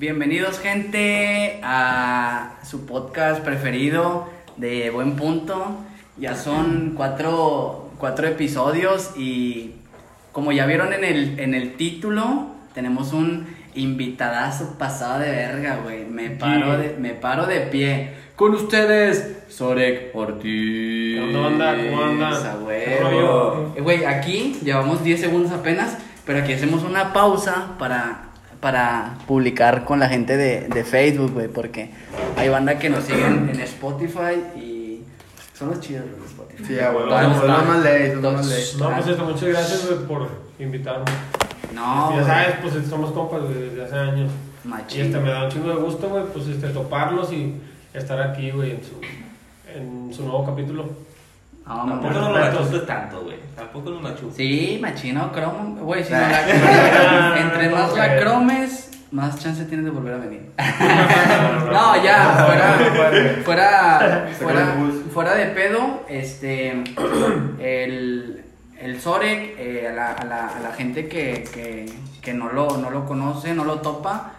Bienvenidos gente a su podcast preferido de Buen Punto. Ya son cuatro, cuatro episodios y como ya vieron en el, en el título, tenemos un invitadazo pasado de verga, güey. Me paro de, me paro de pie. Con ustedes, Sorek Ortiz. ¿Cómo andan? A ¿Qué huevo. rollo? Eh, Güey, aquí llevamos 10 segundos apenas, pero aquí hacemos una pausa para, para publicar con la gente de, de Facebook, güey, porque hay banda que nos siguen en Spotify y son los chidos los de Spotify. Sí, a huevo. Todos Son están- más ley, son más ley. No, pues esto, muchas gracias güey, por invitarme. No, ya sabes, pues somos compas desde hace años. machín. Y este me da un chingo de gusto, güey, pues este, toparlos y estar aquí, güey, en su, en su nuevo capítulo. No, Tampoco no lo achupes tanto, güey. Tampoco no lo achupes. Sí, machino, cromo. Güey, si no la Entre más la cromes, más chance tienes de volver a venir. No, ya, fuera, fuera, fuera, fuera de pedo, este, el, el Sorek, eh, a, la, a, la, a la gente que, que, que no, lo, no lo conoce, no lo topa,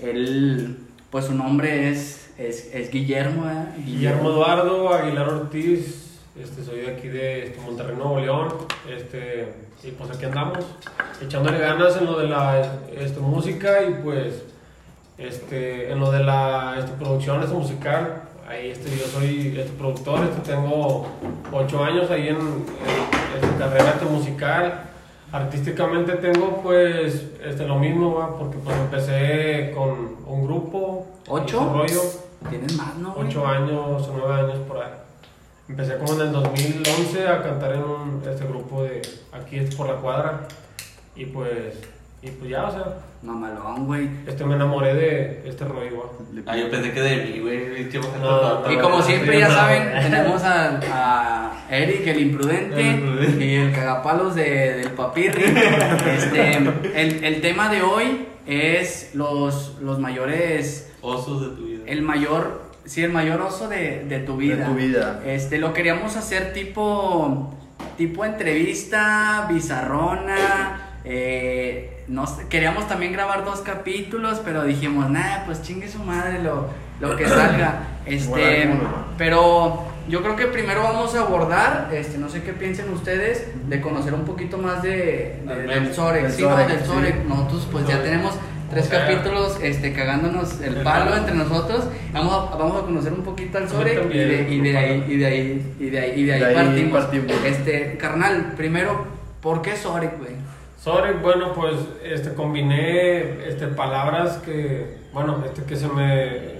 él, pues su nombre es, es, es Guillermo, ¿eh? Guillermo Eduardo Aguilar Ortiz, este, soy de aquí de este, Monterrey, Nuevo León, este, y pues aquí andamos, echándole ganas en lo de la este, música y pues este, en lo de la este, producción este, musical. Ahí este, yo soy este, productor, este, tengo ocho años ahí en, en, carrera este, musical. Artísticamente tengo pues este, lo mismo, ¿va? porque pues empecé con un grupo. ¿Ocho? rollo. Tienes más, ¿no? 8 años o 9 años por ahí. Empecé como en el 2011 a cantar en un, este grupo de aquí es por la cuadra y pues y pues ya, o sea, Mamalón, güey. este me enamoré de este rollo. ¿va? Ah, yo pensé que de mí, güey. No, no- Y como siempre, ya saben, tenemos a, a Eric, el imprudente, El imprudente. y el cagapalos de, del papirri. Este, el, el tema de hoy es los, los mayores, Osos de tu vida. el mayor, sí, el mayor oso de, de tu vida. De tu vida. Este, lo queríamos hacer tipo, tipo entrevista, bizarrona. eh, queríamos también grabar dos capítulos, pero dijimos, nah, pues chingue su madre lo, lo que salga. Este, pero yo creo que primero vamos a abordar, este, no sé qué piensen ustedes, de conocer un poquito más de, de- del Sorek. Del Sí, del sí. Sorek. Nosotros pues ya tenemos tres O sea, capítulos este, cagándonos el el palo palo. entre nosotros. Vamos a, vamos a conocer un poquito al Sorek y de, y de ahí, y de ahí, y de ahí, y de ahí De ahí partimos. partimos. Este, carnal, primero, ¿por qué Sorek, güey? Sorry, bueno, pues este combiné este palabras que bueno, este que se me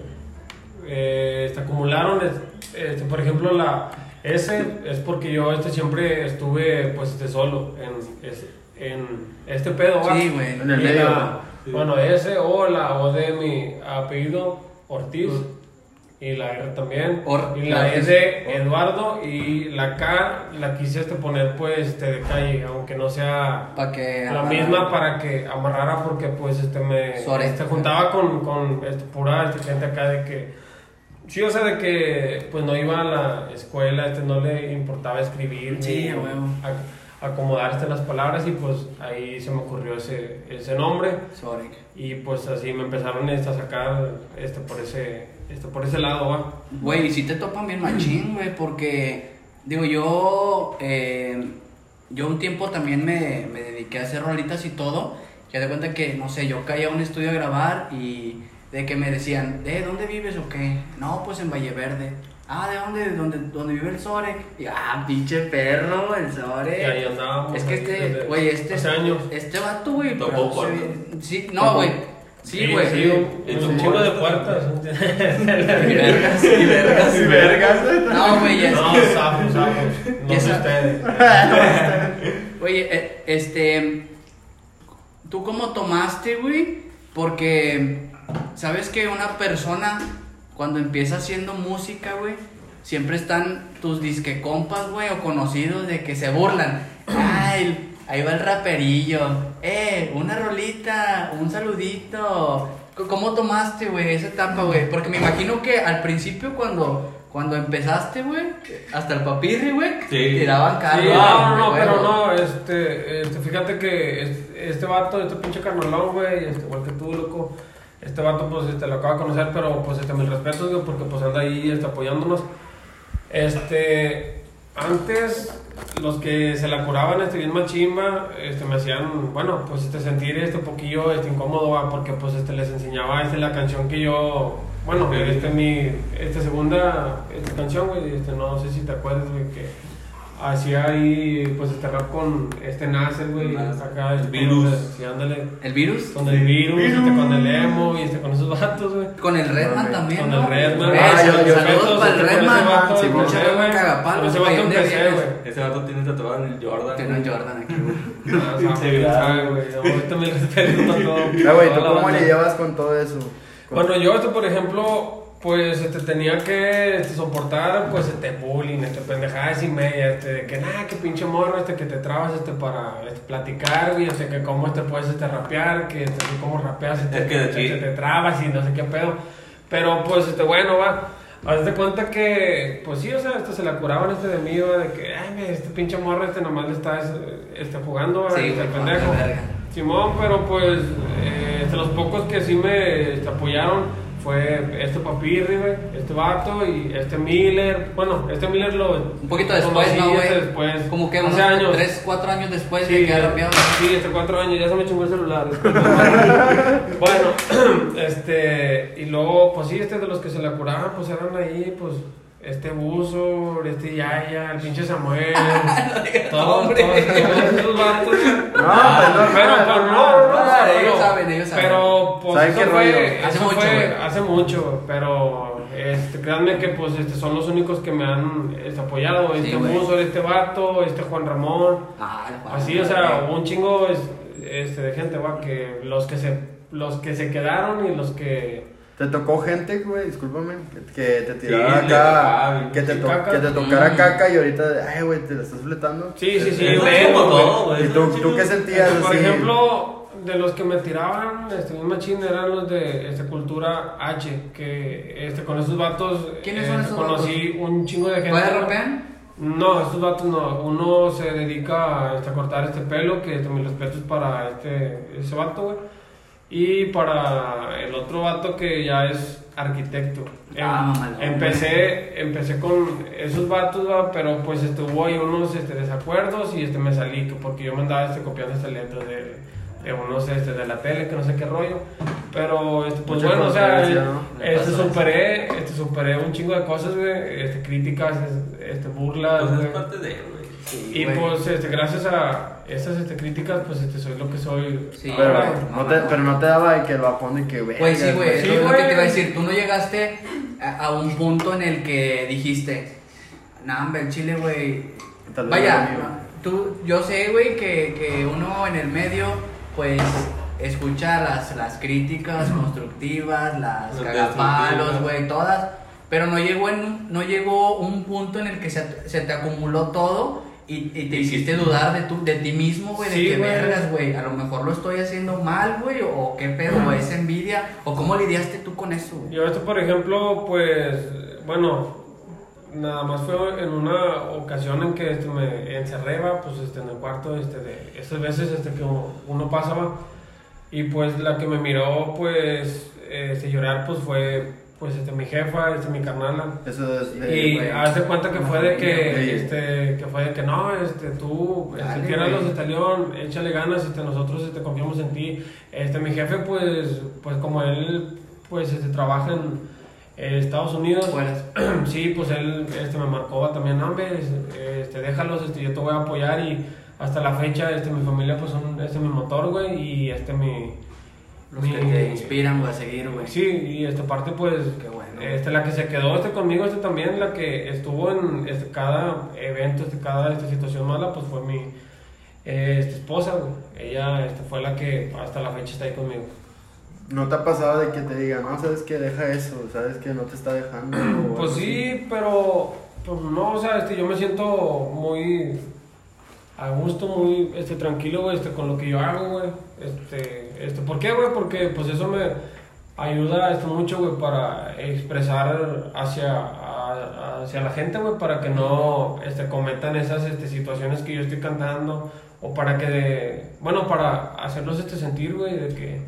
eh, este, acumularon es- este, por ejemplo, la S es porque yo este siempre estuve pues este solo en, en este pedo. Sí, güey. En el medio. la- Bueno, S o la O de mi apellido Ortiz y la R también Or- y la la E S. de Eduardo y la K la quise este poner pues este de calle, aunque no sea Para que. la misma para que amarrara porque pues este me Suárez. este, juntaba con, con este, pura este, gente acá de que sí o sea de que pues no iba a la escuela este no le importaba escribir Sí, ni a huevo. a- acomodar este, las palabras y pues ahí se me ocurrió ese, ese nombre Sorek. y pues así me empezaron este, a sacar este por ese este por ese lado va Güey, y si te topan bien machín, güey, porque, digo, yo, eh, yo un tiempo también me, me dediqué a hacer rolitas y todo, ya de cuenta que, no sé, yo caía a un estudio a grabar y de que me decían, ¿de dónde vives o qué? No, pues en Valle Verde. Ah, ¿de dónde? ¿Dónde, dónde vive el Sore? Y, ah, pinche perro, el Sore. y ahí andábamos Es que este, güey, este, hace años este vato, güey, Tocó puertas. Sí, no, güey. Sí, güey. sí, un chingo de puertas. Y vergas, y vergas. Y vergas. No, güey, ya No, sapos, sapos. No Ya ustedes. Oye, eh, este. ¿Tú cómo tomaste, güey? Porque. ¿Sabes que una persona, cuando empieza haciendo música, güey, siempre están tus disque compas, güey, o conocidos de que se burlan? Ay, ahí va el raperillo. Eh, una rolita, un saludito. ¿Cómo tomaste, güey, esa etapa, güey? Porque me imagino que al principio, cuando. Cuando empezaste, güey, hasta el papirri, güey, Sí. tiraban carro. Sí, no, no, no, pero no, este, este, fíjate que este, este vato, este pinche carnalón, güey, este, igual que tú, loco, Este vato, pues, este, lo acabo de conocer, pero, pues, este, mis respetos, porque, pues, anda ahí, este, apoyándonos. Este, antes, los que se la curaban, este, bien machimba, este, me hacían, bueno, pues, este, sentir, este, poquillo, este, incómodo, va, porque, pues, este, les enseñaba, este, la canción que yo, bueno, este, mi, esta segunda, esta canción, güey, este, no sé si te acuerdas, güey, que hacía ahí, pues, este rap con este Nasser, güey, acá, este, Virus. Sí, ándale. ¿El virus? Con el virus, Este, con el emo y este, con esos vatos, güey. Con el Redman Con también. Con ¿no? el Redman. Ah, yo- yo- saludos para el Con ese Redman. el Jordan. Tiene un güey. Jordan aquí, güey. Ah, o sea, Sí, güey, claro. sabe, güey. No, Ahorita me respeto a todo. Ah, güey, ¿tú toda la cómo banda. le llevas con todo eso? Con- Bueno, yo, este, por ejemplo, pues este, tenía que este, soportar pues este bullying, este pendejadas y media, este, de que nada, que pinche morro, este, que te trabas este, para este, platicar, güey, este, que cómo este, puedes este, rapear, que este, cómo rapeas, este, Es que este, te, te trabas y no sé qué pedo. Pero pues, este, bueno, va. Hazte cuenta que, pues sí, o sea, este, se la curaban este de mí, va, de que, ay, me, este pinche morro, este nomás le estás este, jugando, va, Sí, este, pendejo. Simón, pero pues eh, este, los pocos que sí me este, apoyaron fue este Papirri, güey, este vato y este Miller. Bueno, este Miller lo. Un poquito después, ¿no, güey? después. Como que hace unos años. 3, 4 años después Sí, de que sí, este cuatro años, ya se me chingó el celular. bueno, este, y luego, pues sí, este de los que se la curaban, pues eran ahí, pues, este Buzo, este Yaya, el pinche Samuel, todos, todos, todos esos vatos. No, no, Pero, no, no, no, no, no, ellos saben, ellos saben. Pero, pues, ¿Saben qué fue, rollo? Hace mucho, hace mucho, pero, este, créanme que, pues, este, son los únicos que me han este, apoyado, este. Buzo, este vato, este Juan Ramón, Ah. Así, o sea, hubo un chingo es- este, de gente, va, que los que se los que se quedaron y los que ¿Te tocó gente, güey? Discúlpame. Que, que te tirara acá. tocaba, que, te caca. que te tocara caca y ahorita, ay, güey, te la estás fletando. Sí, sí, sí, es güey. todo, güey. ¿Y tú, tú qué sentías? Por así? ejemplo, de los que me tiraban este bien machín eran los de este cultura H, que este con esos vatos ¿Quiénes son este, esos conocí un chingo de gente. ¿Puede rapear? No, estos vatos no. Uno se dedica este, a cortar este pelo, que este, mis respetos para este, ese vato, güey. Y para el otro vato que ya es arquitecto. Em- Ah, mamalón. empecé, empecé con esos vatos, va, pero pues este, hubo ahí unos este, desacuerdos y este, me salí, que porque yo me andaba este, copiando estas letras de, de unos este, de la tele, que no sé qué rollo. Pero este, pues Mucha bueno, o sea, este, superé, este, superé un chingo de cosas, este, críticas, este, burlas, Pues es parte de. Sí, Y güey. pues este, gracias a esas este, críticas, pues este, soy lo que soy. Sí, Pero, ahora. no te, pero no te daba de que el bajón de que, güey. Güey, sí, güey, eso Sí, es lo que te iba a decir. Tú no llegaste a, a un punto en el que dijiste, nah, hombre, el chile, güey. Vaya, tú, yo sé, güey, que, que uno en el medio, pues, escucha las, las críticas constructivas, las cagapalos, güey, todas. Pero no llegó, en, un- no llegó un punto en el que se, se te acumuló todo y, y te hiciste dudar de, tu, de ti mismo, güey, de que güey. vergas, güey. A lo mejor lo estoy haciendo mal, güey, o qué pedo, o es envidia, o cómo lidiaste tú con eso, güey. Yo esto, por ejemplo, pues, bueno, nada más fue en una ocasión en que este, me encerré, va, pues, este, en el cuarto, este, de esas veces este, que uno, uno pasaba, y pues la que me miró, pues, este, llorar, pues, fue, pues, este, mi jefa, este, mi carnala. Eso es de. Y hazte cuenta que fue de que, este, que fue de que no, este, tú, Dale, este, tienes los de León, échale ganas, este, nosotros, este, confiamos en ti. Este, mi jefe, pues, pues como él, pues, este, trabaja en eh, Estados Unidos, Fuera. sí, pues él, este, me marcó también, hombre, este, déjalos, este, yo te voy a apoyar y hasta la fecha, este, mi familia, pues, son, este, mi motor, güey, y este, mi... Los que te inspiran, güey, a seguir, güey. Sí, y esta parte pues, Qué bueno. este, la que se quedó este conmigo, este también, la que estuvo en este, cada evento, este, cada esta situación mala, pues fue mi eh, este, esposa, güey. Ella este, fue la que hasta la fecha está ahí conmigo. ¿No te ha pasado de que te digan, no, sabes que deja eso, sabes que no te está dejando? o Pues sí, pero pues no, o sea, este, yo me siento muy a gusto, muy este, tranquilo, güey, este, con lo que yo hago, güey. Este, este, ¿Por qué, güey? Porque pues eso me ayuda este, mucho, güey, para expresar hacia, a- hacia la gente, güey, para que no este, cometan esas este, situaciones que yo estoy cantando, o para que, bueno, para hacerlos este, sentir, güey, de que,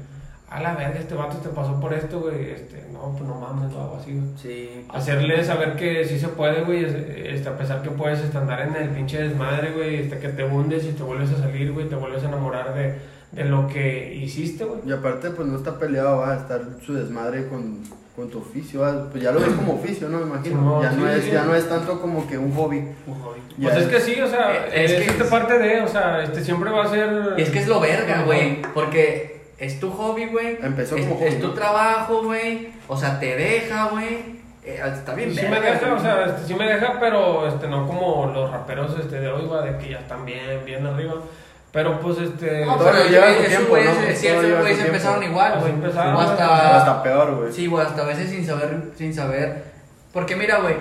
a la verga, este vato te pasó por esto, güey, este, no, pues no mames, o algo así, güey. Sí. Hacerle saber que sí se puede, güey, es- este, a pesar que puedes este, andar en el pinche desmadre, güey, este, que te hundes y te vuelves a salir, güey, te vuelves a enamorar de, de lo que hiciste, güey. Y aparte, pues no está peleado, va a estar su desmadre con, con tu oficio, ¿va? pues ya lo ves como oficio, ¿no? Me imagino. Ya, no es, sí. ya no es tanto como que un hobby. Ya Pues es que sí, o sea, Eh, es, es que esta es- parte de, o sea, este siempre va a ser... Y es que es lo verga, güey. Porque es tu hobby, güey. Empezó es, como hobby, es tu trabajo, güey. O sea, te deja, güey. Eh, está bien Sí me verga, deja, güey. o sea, este, sí me deja, pero este, no como los raperos este, de hoy, va, de que ya están bien, bien arriba. Pero pues este... No, pero lleva su tiempo, güeyes, ¿no? esos güeyes empezaron igual, güey. empezaron, O hasta... hasta peor, güey. Sí, güey, hasta a veces sin saber, sin saber. Porque mira, güey,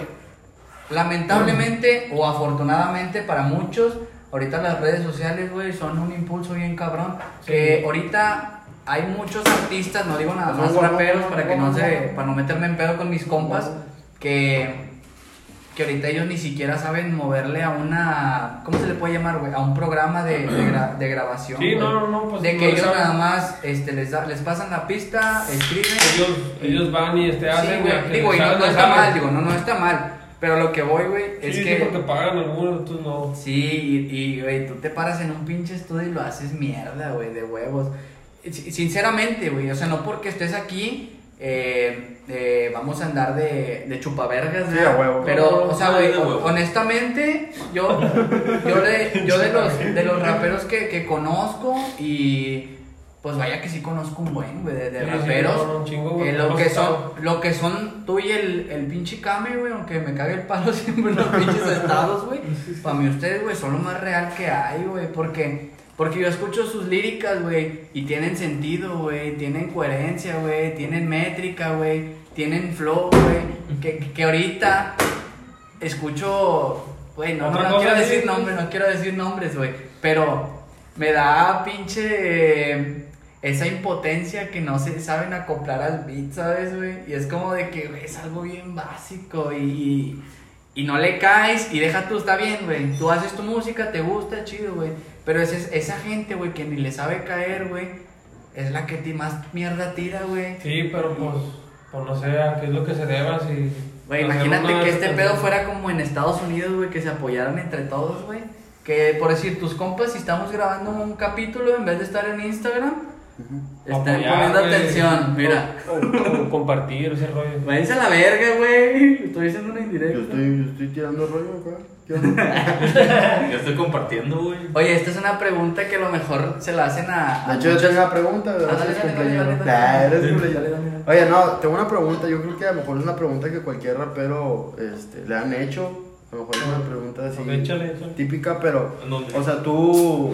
lamentablemente o afortunadamente para muchos, ahorita las redes sociales, güey, son un impulso bien cabrón. Que ahorita hay muchos artistas, no digo nada más raperos para que no se, para no meterme en pedo con mis compas, que que ahorita ellos ni siquiera saben moverle a una, ¿cómo se le puede llamar, güey? A un programa de, de, gra- de grabación. Sí, güey. no, no, no, pues de no que le ellos nada más este, les, da- les pasan la pista, escriben. Ellos, ellos van y este, Sí, hacen... güey, que digo, y no, no está mal, digo, no, no está mal. Pero lo que voy, güey, es sí, que. sí, porque pagan algunos, tú no. Sí, y, y, güey, tú te paras en un pinche estudio y lo haces mierda, güey, de huevos. Si- Sinceramente, güey, o sea, no porque estés aquí, eh, eh, vamos a andar de, de chupavergas, Sí, ¿verdad? a huevo. Pero, o sea, güey, de honestamente, yo, yo, de, yo de, los, de los raperos que, que conozco y. Pues vaya que sí conozco un buen, güey, de, de Sí, sí, raperos. no, un chingo, güey, Eh, lo, que son, lo que son tú y el, el pinche Kame, güey, aunque me cague el palo siempre en los pinches estados, güey. Para mí ustedes, güey, son lo más real que hay, güey, porque, porque yo escucho sus líricas, güey, y tienen sentido, güey, tienen coherencia, güey, tienen métrica, güey, tienen flow, güey, que, que, ahorita escucho, güey, no, no, no quiero decir nombres, no quiero decir nombres, güey, pero me da pinche eh, esa impotencia que no se saben acoplar al beat, ¿sabes, güey? Y es como de que, güey, es algo bien básico y, y, y no le caes y deja tú, está bien, güey. Tú haces tu música, te gusta, chido, güey. Pero es, es- esa gente, güey, que ni le sabe caer, güey, es la que ti más mierda tira, güey. Sí, pero pues, pues no sé a qué es lo que se deba, si... Güey, imagínate que este pedo fuera como en Estados Unidos, güey, que se apoyaran entre todos, güey. Que por decir, tus compas, si estamos grabando un capítulo, en vez de estar en Instagram, están Apoyar, poniendo güey. atención, mira. O, o- o compartir ese rollo. Váyanse a la verga, güey. Estoy diciendo una Yo indirecta. estoy, yo estoy tirando rollo acá. Yo estoy compartiendo, güey. Oye, esta es una pregunta que a lo mejor se la hacen a. a De hecho, yo tengo una pregunta, Ah, ¿verdad? dale, cumpleaños. dale, dale, dale. cumpleaños. dale. Oye, no, tengo una pregunta. Yo creo que a lo mejor es una pregunta que cualquier rapero este, le han hecho. A lo mejor es una pregunta así. Ok, échale, échale. Típica, pero. ¿En dónde? O sea, tú.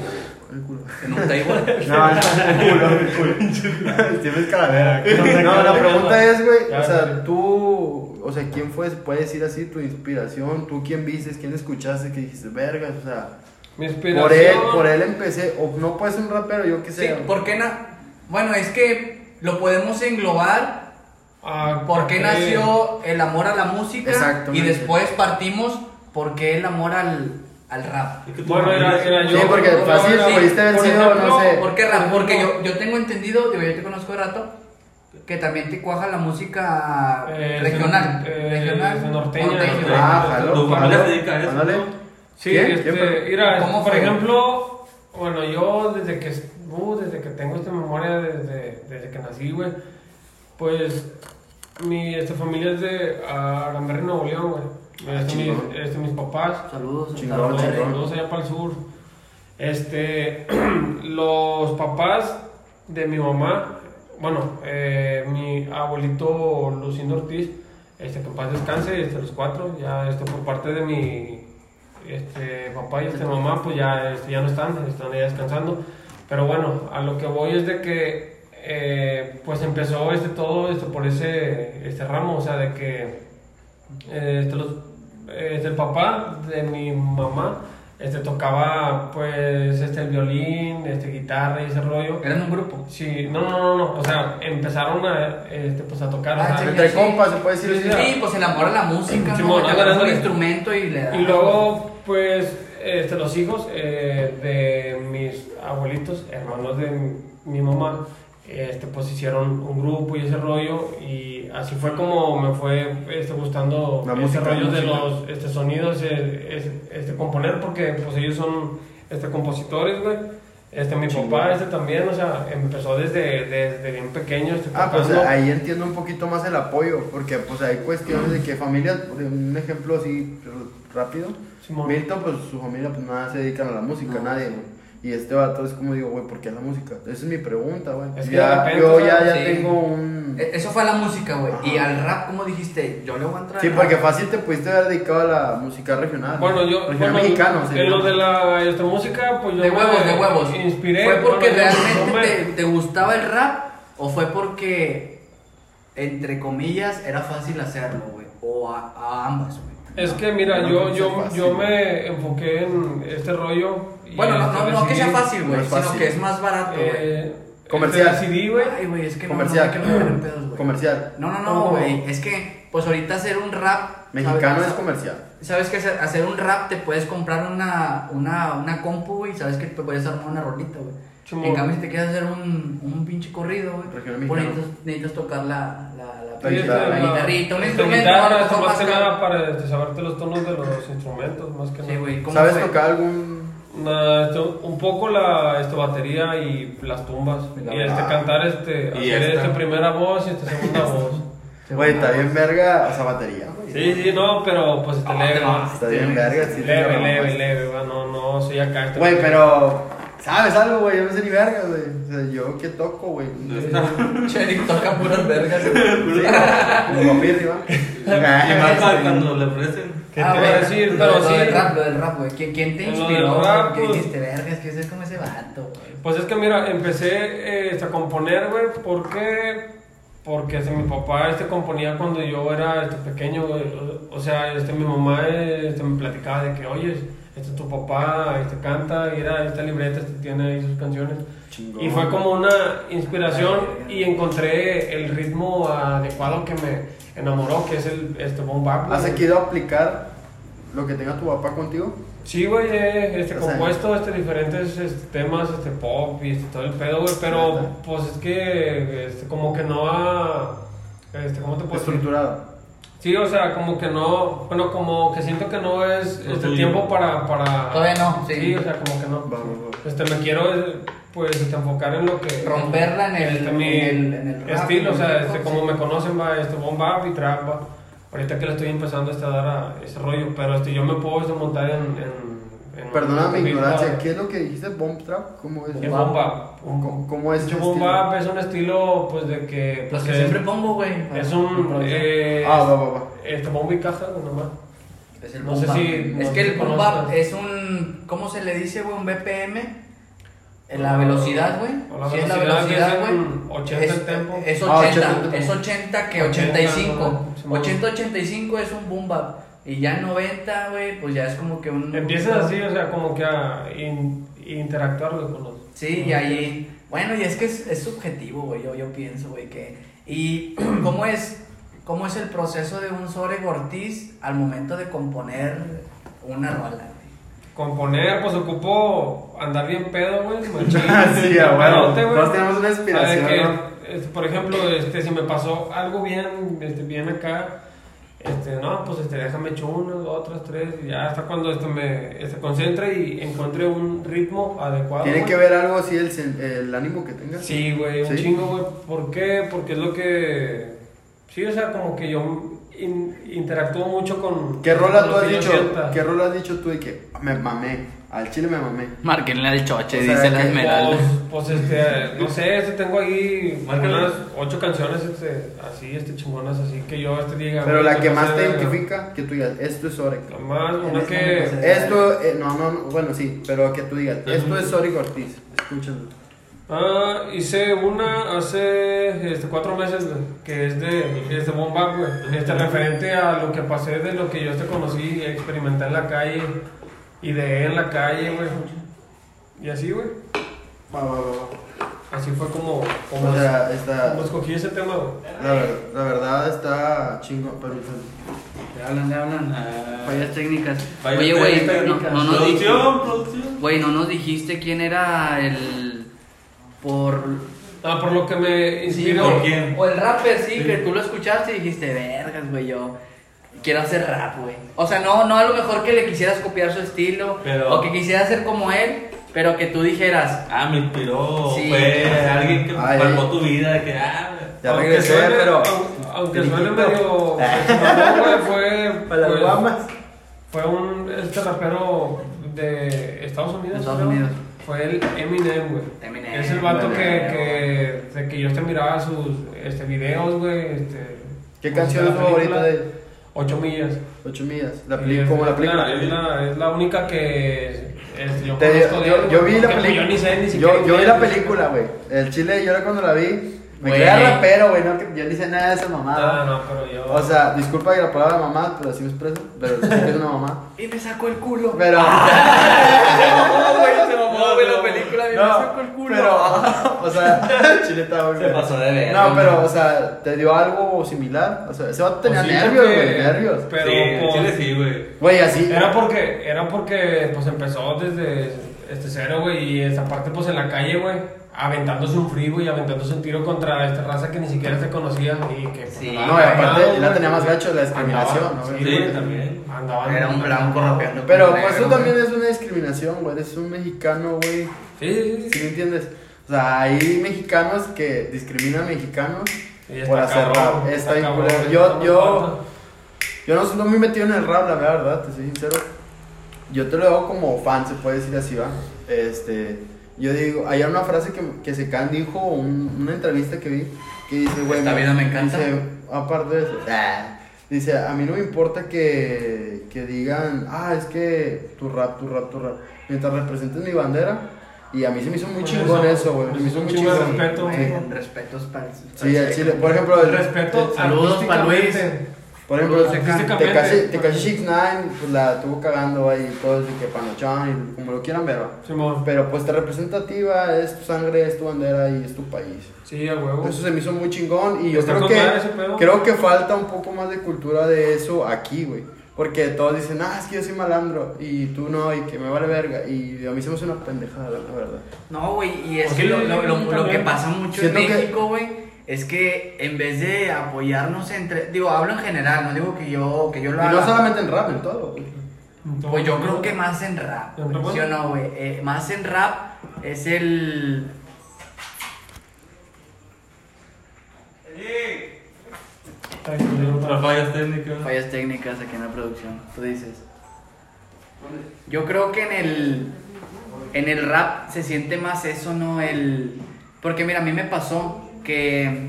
El culo. En un table. No, no, el culo, el culo. Tienes calavera. No, la pregunta es, güey, o sea, sí. tú, o sea, ¿quién fue, se puede decir así, tu inspiración? ¿Tú quién vistes, quién escuchaste, que dijiste, vergas, o sea, Mi inspiración... por él, por él empecé, o no puedes ser un rapero, yo qué Sí, sé. ¿por qué na Bueno, es que lo podemos englobar. Ah, ¿Por qué nació el amor a la música? Y después partimos, ¿por qué el amor al, al rap? Es que tú Bueno, era, era yo... Sí, porque yo- fácil, yo- pudiste haber por sido, ejemplo, no sé. ¿Por qué rap? por Porque yo, yo tengo entendido, digo, yo te conozco de rato, que también te cuaja la música Eh, regional. eh, regional. norteña, norteña. Ah, jalo, Tu familia jalo. se dedica a eso, Ándale. ¿no? Sí, ¿Quién? este, ¿Quién, pero? mira, ¿Cómo por fue? ejemplo, bueno, yo desde que, uh, desde que tengo esta memoria, desde, desde que nací, güey, pues mi esta familia es de Aramberri, Nuevo León, güey. Este, mis, este, mis papás, saludos. chingón. saludos allá para el sur. Este, los papás de mi mamá, bueno, eh, mi abuelito Lucindo Ortiz, este, que en paz descanse, este, los cuatro, ya este, por parte de mi este, papá y este, mamá, pues ya, este, ya no están, están ya descansando. Pero bueno, a lo que voy es de que, eh, pues empezó este, todo esto por ese este ramo, o sea, de que eh, este, los, este, el papá de mi mamá este, tocaba pues este, el violín, este, guitarra y ese rollo. Eran un grupo. Sí, no, no, no, no, o sea, empezaron a, este, pues, a tocar. o Ah, sí. Compas, se puede decir Sí. Sí, pues el amor a la música, ¿no? Agarras un ándale. instrumento y le das. Y luego, pues, este, los hijos eh, de mis abuelitos, hermanos de mi mamá, este, pues hicieron un grupo y ese rollo y así fue como me fue este, gustando La ese música, rollo de los este, sonidos, eh, es- este, componer porque pues ellos son este, compositores, güey. Este, mi Chingón. papá este también, o sea, empezó desde, desde bien pequeño. Este, Ah, pues ahí entiendo un poquito más el apoyo, porque pues hay cuestiones de que familias, un ejemplo así rápido, Simón. Milton pues su familia pues nada se dedican a la música, No. nadie, güey. Y este vato es como digo, güey, ¿por qué la música? Esa es mi pregunta, güey. Es que Ya- repente, yo ya, ya sí. tengo un... E- Eso fue a la música, güey. Y al rap, ¿cómo dijiste? Yo le voy a entrar. Sí, porque rap. fácil te pudiste haber dedicado a la música regional. Bueno, yo. Regional bueno, mexicano, sí. En lo de la esta música, pues yo. De me huevos, de huevos. Inspiré. ¿Fue porque bueno, realmente yo me- te, te gustaba el rap? ¿O fue porque, entre comillas, era fácil hacerlo, güey? O a, a ambas, güey. Es que mira, No, yo, no yo, fácil. yo me enfoqué en este rollo. y, Bueno, no, no, no que sea fácil, güey, no sino que es más barato, güey. eh, Comercial. este, decidí, güey. Ay, güey, es que Comercial. no, no, en pedos, güey. Comercial. No, no, no, güey. Es que, pues ahorita hacer un rap. Mexicano ¿sabes? es comercial. Sabes que hacer, hacer un rap te puedes comprar una, una, una compu, güey. Sabes que te puedes armar una rolita, güey. Simón. En cambio, si te quieres hacer un, un pinche corrido, güey, pues necesitas, necesitas tocar la, la, la, La guitarra. la guitarrita, un instrumento. guitarra, mejor más que nada para saberte los tonos de los instrumentos, más que Sí, nada. güey. ¿cómo ¿Sabes fue? tocar algún Una, este, un poco la este, batería y las tumbas. Y este, cantar este, Y hacer esta. este primera voz y este segunda voz. Güey, está bien verga esa batería, güey. Sí, sí, no, pero pues este Ah, leve. te ¿no? Está bien verga, sí. Leve, la leve, mamaste. leve, güey, no, no, soy acá. este- Güey, pero. ¿Sabes algo, güey? Yo no sé ni verga, güey. O sea, yo qué toco, güey. Cherick toca puras vergas. Como Pirri, ¿va? Y más para cuando le ofrecen. ¿Qué Ah, a decir? lo- Pero lo sí. del rap, lo del rap, güey. ¿Quién, quién te Lo inspiró? rap, ¿Qué pues- dijiste, vergas? que es como ese vato, güey? Pues es que mira, empecé eh, este, a componer, güey, ¿por qué? Porque este, mi papá este, componía cuando yo era este, pequeño, güey. O, o sea, este, mi mamá este, me platicaba de que, oye, este, tu papá este, canta y era esta libreta, este, tiene ahí sus canciones. Chingón. Y fue como una inspiración y encontré el ritmo adecuado que me enamoró, que es el este, boom bap. ¿Has querido aplicar lo que tenga tu papá contigo? Sí, güey, he este, O sea, compuesto este, diferentes este, temas, este, pop y este, todo el pedo, güey, pero Neta. pues es que este, como que no ha... Este, ¿Cómo te puedo decir? Estructurado. Sí, o sea, como que no, bueno, como que siento que no es este tiempo para, para... Todavía no, sí. o sea, como que no. Va, va, va. Este, me quiero, pues, este, enfocar en lo que... Romperla en el- este, mi en el- en el rap, estilo, o sea, este, como sí. me conocen, va, este, bomb bap y trap, va. Ahorita que le estoy empezando este, a dar a ese rollo, pero este, yo me puedo este, montar en... en, en Perdona mi ignorancia. ¿Qué es lo que dijiste? ¿Bomb trap? ¿Cómo es? Es bomb bap. ¿Cómo, cómo es? Estilo? bap es un estilo, pues, de que... Los pues, que siempre pongo, güey. Es un... Eh, Ah, va, va, va. Este bombo y caja, nomás. Es el no boom sé si- no Es que si el bap es un. ¿Cómo se le dice, güey? Un BPM. En la velocidad, güey. Sí, es la velocidad güey. en 80 el tempo. Es Ah, 80, 80. es 80 que 80, 85. ¿no? 80-85 es un boom bap. Y ya 90, güey, pues ya es como que un. Empiezas así, o sea, como que a in- interactuar con los... Sí, y ahí. Bueno, y es que es, es subjetivo, güey. Yo, yo pienso, güey, que. ¿Y cómo es, cómo es el proceso de un Soreg Ortiz al momento de componer una rola, güey? Componer, pues ocupo andar bien pedo, güey. sí, güey. Todos tenemos una inspiración, que, ¿no? por ejemplo, este, si me pasó algo bien, este, bien acá, este, no, pues este, déjame echar unas, otras, tres, y ya hasta cuando este, me este, concentre y encuentre un ritmo adecuado. ¿Tiene güey. que ver algo así el, el ánimo que tengas? Sí, güey, un ¿Sí? chingo, güey. ¿Por qué? Porque es lo que. Sí, o sea, como que yo in- interactúo mucho con. ¿Qué rola tú has dicho? ¿Qué rola has dicho tú de que me mamé? Al chile me mamé. Márquenle al choche, O sea, dice la Esmeralda. Pues, pues, este, no sé, este, tengo ahí unas ocho canciones este, así, este, chingonas, así que yo este diga. Pero la que más te identifica, que tú digas, esto es Sorek. La más, una que. Esto, eh, no, no, no, bueno, sí, pero que tú digas, esto es Sorek Ortiz. Escúchalo. Ah, hice una hace este, cuatro meses, que es de, es de Boom Bap, güey. Este, referente a lo que pasé de lo que yo este conocí, experimenté en la calle, ideé en la calle, güey. Y así, güey. Va, va, va, va. Así fue como, como, O sea, está, como escogí ese tema, güey. la, ver- la verdad está chingón, pero Le hablan, le hablan. Ah. Fallas técnicas. Fallas Oye, güey, no, técnicas. no nos. Producción, producción. Güey, no nos dijiste quién era el. Por. No, por lo que me Sí, inspiró. ¿por güey. quién? O el rapper, sí, Sí. que tú lo escuchaste y dijiste, vergas, güey, yo quiero hacer rap, güey. O sea, no, no a lo mejor que le quisieras copiar su estilo, Pero- o que quisieras ser como él, pero que tú dijeras, Ah, me inspiró. Sí. Fue alguien que Ay, ay. tu vida. Que, ah, Ya Aunque regresé, suene- pero. aun- Aunque suene medio. fue. Para las pues, guamas. Fue un. Este rapero de Estados Unidos. Estados. Unidos. Fue el Eminem, güey. Eminem, Es el vato que, que, de que yo te miraba sus este, videos, güey. Este, ¿Qué canción es favorita de él? Ocho millas. Ocho millas. La peli- es- como la película. Es la, es la única que este, yo Te- vi la película. Yo ni sé ni Yo, siquiera. yo vi la película, güey. El chile, yo cuando la vi, me creía rapero, güey. No, que yo ni sé nada de esa No, mamada. no, pero yo. O sea, disculpa que la palabra mamá, pero así me expreso. Pero es una mamá. y me sacó el culo. Pero. se mamó, güey, se mamó, güey, la película, me No, sacó el culo. pero, o sea, chileta, güey. Se pasó de verga. No, pero, o sea, ¿te dio algo similar? O sea, ese vato tenía Pues sí, nervios, porque- güey, nervios. Pero sí, pues, Chile sí, güey. Güey, así. Era porque, era porque pues empezó desde este cero, güey, y esta parte pues en la calle, güey, aventándose un free, güey, aventándose un tiro contra esta raza que ni siquiera se conocía y que pues, Sí. No, y aparte, él la tenía más gacho la discriminación, Andaban- ¿no? Sí, también. Andaban. Era un blanco rapeando. Pero pues negro, eso también güey. es una discriminación, güey. Eres un mexicano, güey. Sí, sí, sí. ¿Sí me entiendes? O sea, hay mexicanos que discriminan a mexicanos Y por hacer rap. Está bien Yo, yo, yo no soy muy metido en el rap, la verdad, te soy sincero. Yo te lo hago como fan, se puede decir así, va. Este, yo digo, hay una frase que, que Secan dijo, un- una entrevista que vi, que dice, güey, Esta vida me encanta. Dice, aparte de eso, ah, dice, a mí no me importa que, que digan, ah, es que tu rap, tu rap, tu rap, mientras representes mi bandera. Y a mí se me hizo muy Pues chingón eso, eso, güey. Se me hizo un muy chingo de chingón. respeto. Sí. Güey, respetos para el Sí, al chile. Por ejemplo, el, Respeto. el- saludos pa' Luis. Por ejemplo. Tekashi Tekashi 69 pues la tuvo cagando ahí todo de que panochón y como lo quieran ver. Simón. Pero pues te representativa, es tu sangre, es tu bandera y es tu país. Sí, a huevo. Eso se me hizo muy chingón y yo Está creo que creo que falta un poco más de cultura de eso aquí, güey. Porque todos dicen, ah, es que yo soy malandro y tú no, y que me vale verga. Y a mí se me hace una pendejada, la verdad. No, güey, y es Pues que sí, lo, lo- lo- lo que pasa mucho Siento en México, güey, es que en vez de apoyarnos entre, digo, hablo en general, no digo que yo, que yo lo Y haga. no solamente en rap, en todo, güey. Pues yo creo que más en rap, ¿En rap? ¿sí o no, güey? Eh, más en rap es el... Fallas técnicas. Fallas técnicas aquí en la producción, tú dices. Yo creo que en el en el rap se siente más eso, ¿no? El porque mira, a mí me pasó que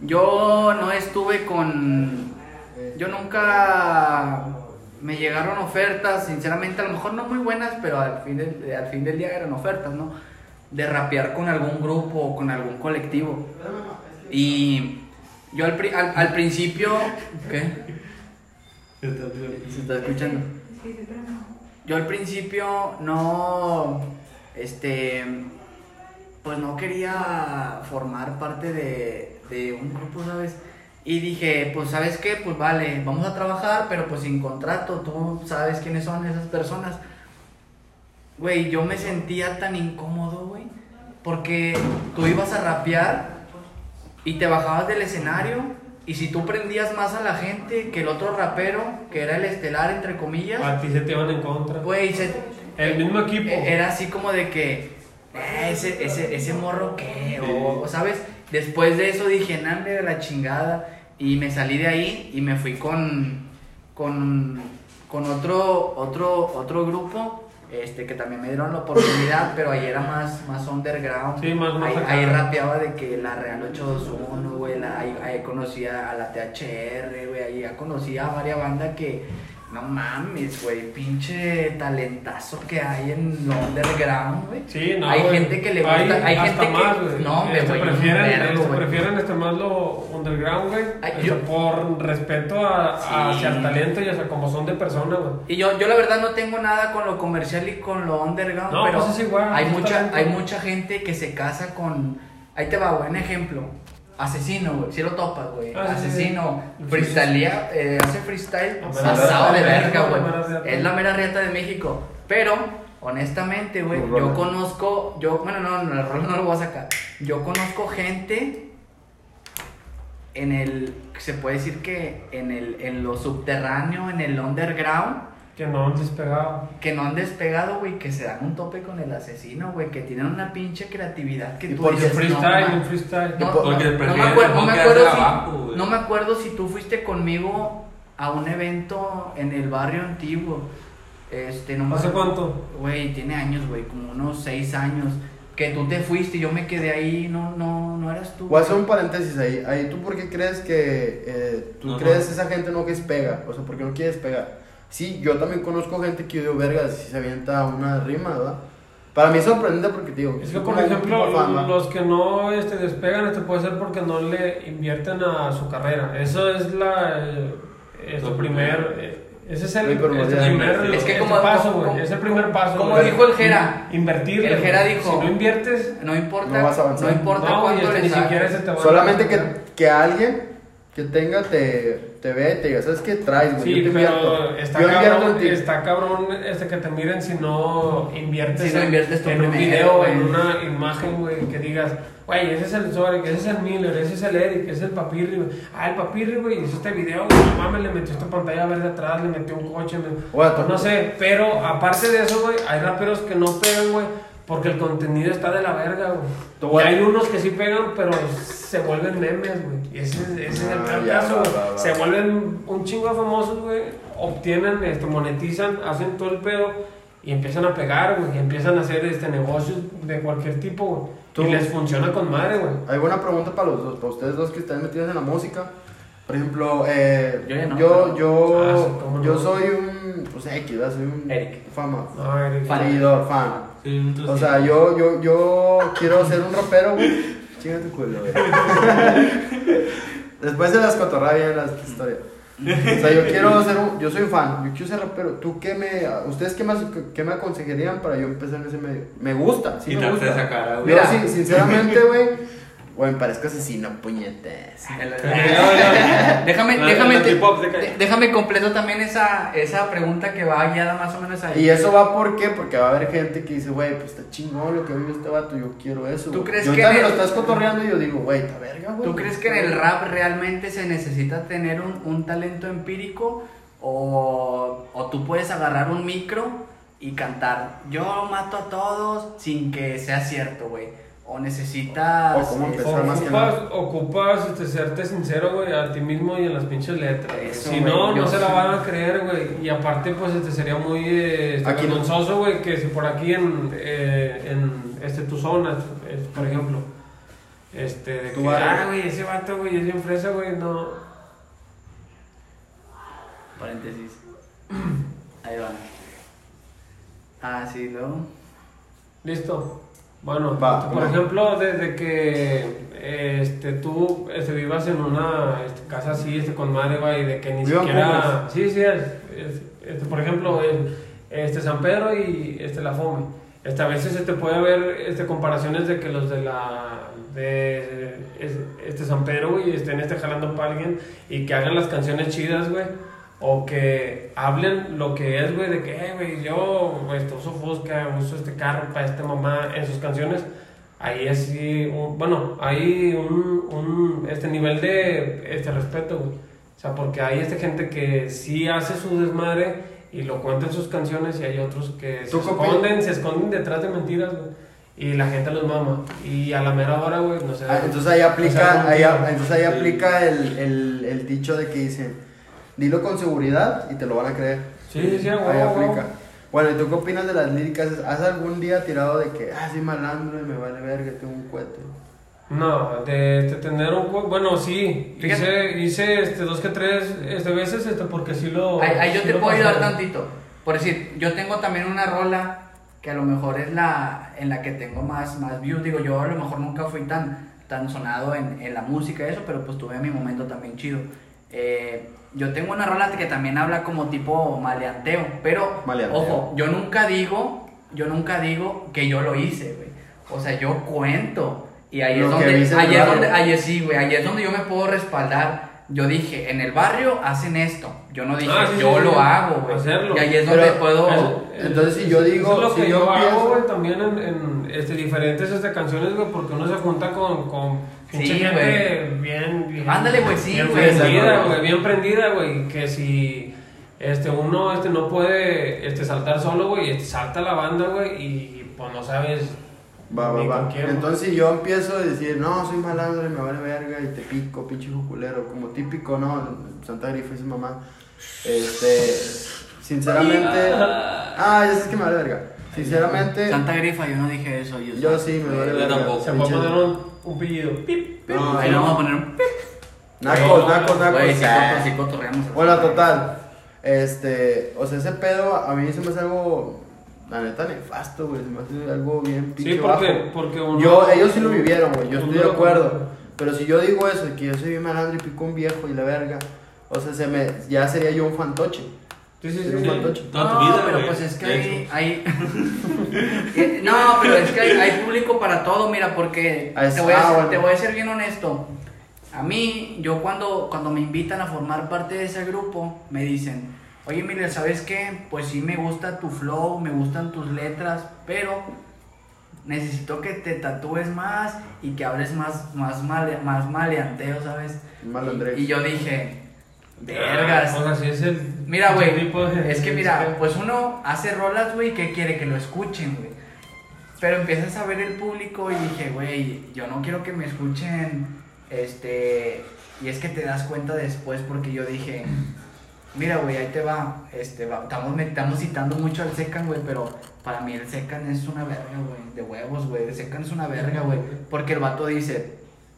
yo no estuve con yo nunca me llegaron ofertas, sinceramente, a lo mejor no muy buenas, pero al fin del, al fin del día eran ofertas, ¿no? De rapear con algún grupo o con algún colectivo. Y yo al, pri- al, al principio, ¿qué? Se está escuchando. Yo al principio no, este, pues no quería formar parte de, de un grupo, ¿sabes? Y dije, pues sabes qué, pues vale, vamos a trabajar, pero pues sin contrato, tú sabes quiénes son esas personas. Güey, yo me sentía tan incómodo, güey, porque tú ibas a rapear y te bajabas del escenario y si tú prendías más a la gente que el otro rapero, que era el estelar, entre comillas, A ti se te van en contra. güey, se- El mismo equipo. e- Era así como de que, "Eh, ese, ese, ese morro qué, o, ¿sabes? Después de eso dije, nambe de la chingada. Y me salí de ahí y me fui con, con, con otro, otro, otro grupo. Este, que también me dieron la oportunidad, pero ahí era más, más underground. Sí, más- más ahí, rapeaba de que la Real 821, güey, ahí, ahí conocía a la THR, güey, ahí ya conocía a varias bandas que, no mames, güey, pinche talentazo que hay en lo underground, güey. Sí, no. Hay güey. gente que le gusta, hay, hasta gente más, que. No, Este, prefieren, vergo, este, prefieren este más lo underground, güey. Este, por respeto a, Sí. hacia el talento y hacia cómo son de persona, güey. Y yo, yo la verdad no tengo nada con lo comercial y con lo underground, No, pero pues es igual, hay mucha, talento. hay mucha gente que se casa con. Ahí te va, güey, un ejemplo. Asesino, güey, si lo topas, güey. Ah, Asesino, sí. freestylea, eh, hace freestyle pasado de verga, güey. Es la mera riata de México. Pero, honestamente, güey, yo rola. conozco, yo, bueno, no, no, el rol no lo voy a sacar. Yo conozco gente en el, se puede decir que en el, en lo subterráneo, en el underground, Que no han despegado. que no han despegado, güey, que se dan un tope con el asesino, güey, que tienen una pinche creatividad que Y tú porque dices, Un no, freestyle, ma- un freestyle. no, Porque no, no me acuerdo, no me acuerdo si, no me acuerdo si tú fuiste conmigo a un evento en el barrio antiguo. Este, no me ¿Hace cuánto? Güey, tiene años, güey, como unos seis años. Que tú te fuiste y yo me quedé ahí, no, no, no eras tú. Voy a hacer un paréntesis ahí. ahí ¿Tú por qué crees que eh, tú No, crees no. esa gente no que despega? O sea, ¿por qué no quiere despegar? Sí, yo también conozco gente que yo digo, verga, si se avienta una rima, ¿verdad? Para mí es sorprendente porque, digo, Es que, por como ejemplo, los que no este, despegan, este puede ser porque no le invierten a su carrera. Eso es la. eh, Es Lo el primer. eh, Ese es el, este primer Es que este como- paso, como- güey. Es el primer paso. como dijo el Jera. Invertir. El Jera dijo- Si no inviertes, No importa, No vas a avanzar. no importa no, güey, cuánto este, le ni siquiera saques. se te va a Solamente que, dar. que alguien que tenga te, te vea y te diga, ¿sabes qué traes, güey? Sí, yo te pero invierto. está yo invierto cabrón, en ti. está cabrón este que te miren si no inviertes, Si no en- inviertes tú en un video, güey. en una imagen, güey, que digas, güey, ese es el Zorek, ese es el Miller, ese es el Eric, ese es el Papirri, güey. Ah, el Papirri, güey, hizo este video, güey, no mames, le metió esta pantalla verde atrás, le metió un coche, me- Bueno, no sé, pero aparte de eso, güey, hay raperos que no pegan, güey, porque el contenido está de la verga, güey. Hay unos que sí pegan, pero se vuelven memes, güey. Y ese, ese es el Ah, ya, caso, va, güey. va, va. Se vuelven un chingo de famosos, güey. Obtienen, este, monetizan, hacen todo el pedo y empiezan a pegar, güey. Y empiezan a hacer este negocios de cualquier tipo, güey. Tú- Y les funciona con madre, güey. Hay buena pregunta para los dos, para ustedes dos que están metidos en la música. Por ejemplo, eh, Yo no, yo, pero- yo, Ah, sí, no. yo soy un, pues X, soy un Eric. fama, No, Eric. Fan. seguidor, fan. Sí. O sea, yo, yo, yo quiero ser un rapero, güey. Chinga tu culo, güey. Después de las cotorras vienen las historias. O sea, yo quiero ser un, yo soy un fan, yo quiero ser rapero. ¿Tú qué me, ustedes qué me, qué me aconsejarían para yo empezar en ese medio? Me gusta, sí me gusta. esa cara, güey. Mira. sí, sinceramente, güey, güey, me parezco asesino, puñetes. El- Déjame, no, déjame, el te- de- déjame completo también esa, esa pregunta que va guiada más o menos ahí. Y eso va por qué? Porque va a haber gente que dice, güey, pues está chingón lo que vive este vato, yo quiero eso. ¿Tú güey". crees yo que también en lo el- estás cotorreando y yo digo, güey, está verga, güey. ¿Tú crees que en el rap realmente se necesita tener un, un talento empírico o, o tú puedes agarrar un micro y cantar yo mato a todos sin que sea cierto, güey? O necesitas... O cómo empezar. más que Ocupas, nada. ocupas este, serte sincero, güey, a ti mismo y en las pinches letras. Eso, si güey, no, no se la van a creer, güey. Y aparte, pues, este sería muy eh, este, vergonzoso, güey, que si por aquí en, eh, en este, tu zona, eh, por ejemplo, este, de que, ah, güey, ese vato, güey, es bien fresa, güey, no. Paréntesis. Ahí va. Ah, sí, luego. Listo. Bueno, Va, por ejemplo, desde que este, tú este, vivas en una este, casa así, este, con madre, y de que ni siquiera... Sí, sí, es, es, este, por ejemplo, este, San Pedro y este, La Fome. Este, a veces este, puede haber este, comparaciones de que los de la de es- este San Pedro, güey, estén este, jalando para alguien y que hagan las canciones chidas, güey. O que hablen lo que es, güey, de que, eh, güey, yo güey, esto, uso Fusca, uso este carro para este mamá en sus canciones. Ahí es sí, un- bueno, hay un, un este nivel de este respeto, güey. O sea, porque hay esta gente que sí hace su desmadre y lo cuenta en sus canciones y hay otros que se esconden, se esconden detrás de mentiras, güey. Y la gente los mama. Y a la mera hora, güey, no sé. Ah, entonces ahí aplica, ahí, rompido. entonces ahí aplica el, el, el dicho de que dicen, dilo con seguridad y te lo van a creer. Sí, sí, sí, Ahí aplica. Bueno, ¿y tú qué opinas de las líricas? ¿Has algún día tirado de que, ah, soy malandro y me vale verga, tengo un cohete? No, de, de tener un bueno, sí, hice, hice este, dos que tres este, veces este, porque sí lo... Ahí, ahí yo sí te lo puedo pasé. ayudar tantito. Por decir, yo tengo también una rola que a lo mejor es la en la que tengo más, más views. Digo, yo a lo mejor nunca fui tan, tan sonado en, en la música y eso, pero pues tuve mi momento también chido. Eh, yo tengo una rola que también habla como tipo maleanteo, pero Maleanteo. ojo, yo nunca digo, yo nunca digo que yo lo hice, güey. O sea, yo cuento. Y ahí Lo es donde, ahí es donde, sí, güey, ahí es donde yo me puedo respaldar yo dije, en el barrio hacen esto. Yo no dije, Ah, sí, yo sí, lo sí. hago, güey. Hacerlo. Y ahí es Pero- donde puedo. Eso- Entonces, si yo digo- eso es lo si que yo yo, hago, güey, también en, en, este, diferentes este, canciones, güey, porque uno se junta con, con Sí, gente bien, bien. Ándale, güey, sí, bien güey. prendida, güey, bien prendida, güey, que si este, uno este, no puede este, saltar solo, güey, este, salta la banda, güey, y pues no sabes. Va, va, va. Entonces si yo empiezo a decir, no, soy malandro y me vale verga y te pico, pinche culero, como típico, ¿no? Santa Grifa y su mamá. Este, sinceramente... Ah, ya sé que me vale verga. Sinceramente, Santa Grifa, yo no dije eso. Yo, yo sí me vale Yo verga. tampoco. Se puede poner un, un pillido. Pip, pip. No, Ahí le vamos a poner un. Nacos, nacos, nacos. Güey, Ah. cotorreamos. Bueno, total. Este, o sea, ese pedo a mí se me hace algo, la neta, nefasto, güey. Se me hace algo bien pinche Sí, porque, bajo. porque uno. Yo, ellos sí lo vivieron, güey. Yo estoy de acuerdo. Pero si yo digo eso, que yo soy bien malandro y pico un viejo y la verga, o sea, se me, ya sería yo un fantoche. Sí, sí, sí. un fantoche. Toda tu no, vida, pero güey, pues es que hay, hay- Eh, no, pero es que hay, hay público para todo, mira, porque Ah, te voy, a ah, bueno. te voy a ser bien honesto. A mí, yo cuando, cuando me invitan a formar parte de ese grupo, me dicen, oye, Miller, ¿sabes qué? Pues sí me gusta tu flow, me gustan tus letras, pero necesito que te tatúes más y que hables más, más, male- más maleanteo, ¿sabes? Malandrés. Y yo dije, vergas. Ah, pues así es el. Mira, güey, es que mira, pues uno hace rolas, güey, que quiere que lo escuchen, güey. Pero empiezas a ver el público y dije, güey, yo no quiero que me escuchen, este, y es que te das cuenta después porque yo dije, mira, güey, ahí te va, este, va- estamos, estamos citando mucho al Secan, güey, pero para mí el Secan es una verga, güey, de huevos, güey, el Secan es una verga, güey, porque el vato dice,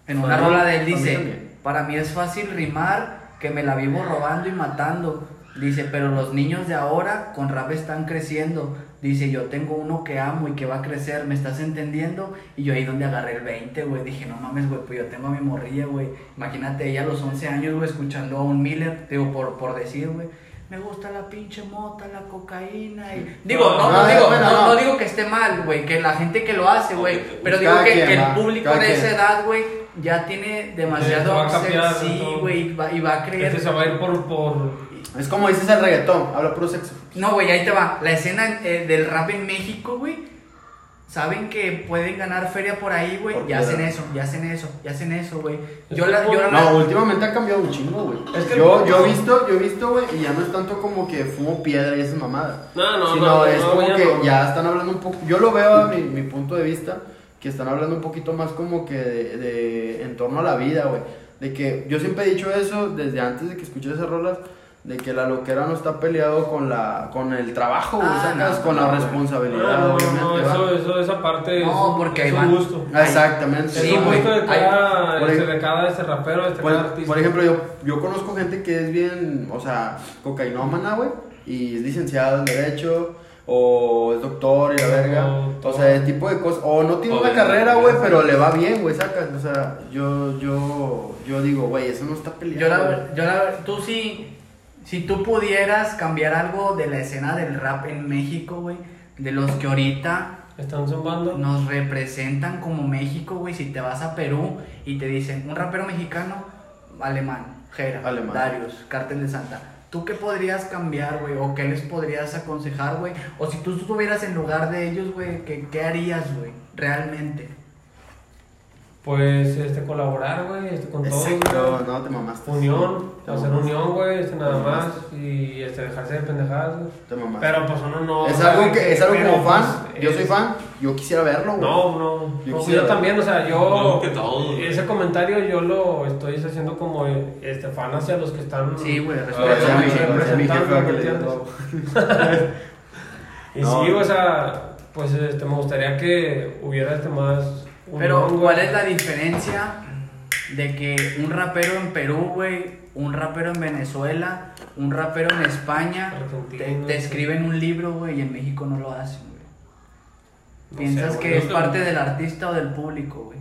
en una rola de él dice, para mí es fácil rimar que me la vivo robando y matando. Dice, pero los niños de ahora con rap están creciendo. Dice, yo tengo uno que amo y que va a crecer, ¿me estás entendiendo? Y yo ahí donde agarré el 20, güey, dije, no mames, güey, pues yo tengo a mi morrilla, güey. Imagínate ella a los 11 años, güey, escuchando a un Miller, digo, por, por decir, güey. Me gusta la pinche mota, la cocaína y... Digo, no, no, No, digo, no, digo que esté mal, güey, que la gente que lo hace, güey. Pero digo Cada que, quien, que el público de quien. esa edad, güey, ya tiene demasiado acceso, cambiar, sí, güey, y va, y va a creer... Este se va a ir por. por Es como dices el reggaetón, habla puro sexo. No, güey, ahí te va. La escena eh, del rap en México, güey. Saben que pueden ganar feria por ahí, güey. Ya hacen eso, ya hacen eso, ya hacen eso, güey. Yo la, yo la, No, últimamente ha cambiado un chingo, güey. Es que yo, el- yo he visto, yo he visto, güey, y ya no es tanto como que fumo piedra y esas mamadas. No, no, sino no, es no, como ya que no. ya están hablando un poco. Yo lo veo a mi, mi punto de vista, que están hablando un poquito más como que de, de- en torno a la vida, güey. De que yo siempre he dicho eso desde antes de que escuché esas rolas. De que la loquera no está peleado con la con el trabajo, güey, Ah, sacas no, con no, la responsabilidad, No, no, obviamente. no, ¿va? eso, eso, esa parte No, es, porque es un gusto. Ah, Exactamente. Es Sí, un güey. gusto de cada, Por este, ej- de cada este rapero, este Por, cada artista. por ejemplo, yo, yo conozco gente que es bien, o sea, cocainómana, güey, y es licenciado en Derecho, o es doctor y la verga. O- O sea, el tipo de cosas. O no tiene O una de- carrera, güey, pero le va bien, güey, sacas. O sea, yo, yo, yo digo, güey, eso no está peleado. yo la, yo la, tú sí, si tú pudieras cambiar algo de la escena del rap en México, güey, de los que ahorita Están zumbando. nos representan como México, güey, si te vas a Perú y te dicen, un rapero mexicano, alemán, Jera, Alemán. Darius, Cártel de Santa. ¿Tú qué podrías cambiar, güey? ¿O qué les podrías aconsejar, güey? O si tú estuvieras en lugar de ellos, güey, ¿qué, qué harías, güey? Realmente. Pues este, colaborar, güey, este, con todos. Exacto, no te mamaste. Unión, Te hacer mamaste. unión, güey, este, nada más. Y este, dejarse de pendejadas, güey. Te mamaste. Pero pues uno no. es algo que, es algo pero, como fan. pues, Yo soy fan, yo quisiera verlo, güey. No, no. Yo no, quisiera- yo también, o sea, yo. No, que güey. ese comentario yo lo estoy haciendo como este, fan hacia los que están. Sí, güey, respeto. Y No. sí, o sea, pues este, me gustaría que hubiera este más. Pero, ¿cuál es la diferencia de que un rapero en Perú, güey, un rapero en Venezuela, un rapero en España, te, escriben un libro, güey, y en México no lo hacen, güey? Piensas sé, que es parte del artista o del público, güey.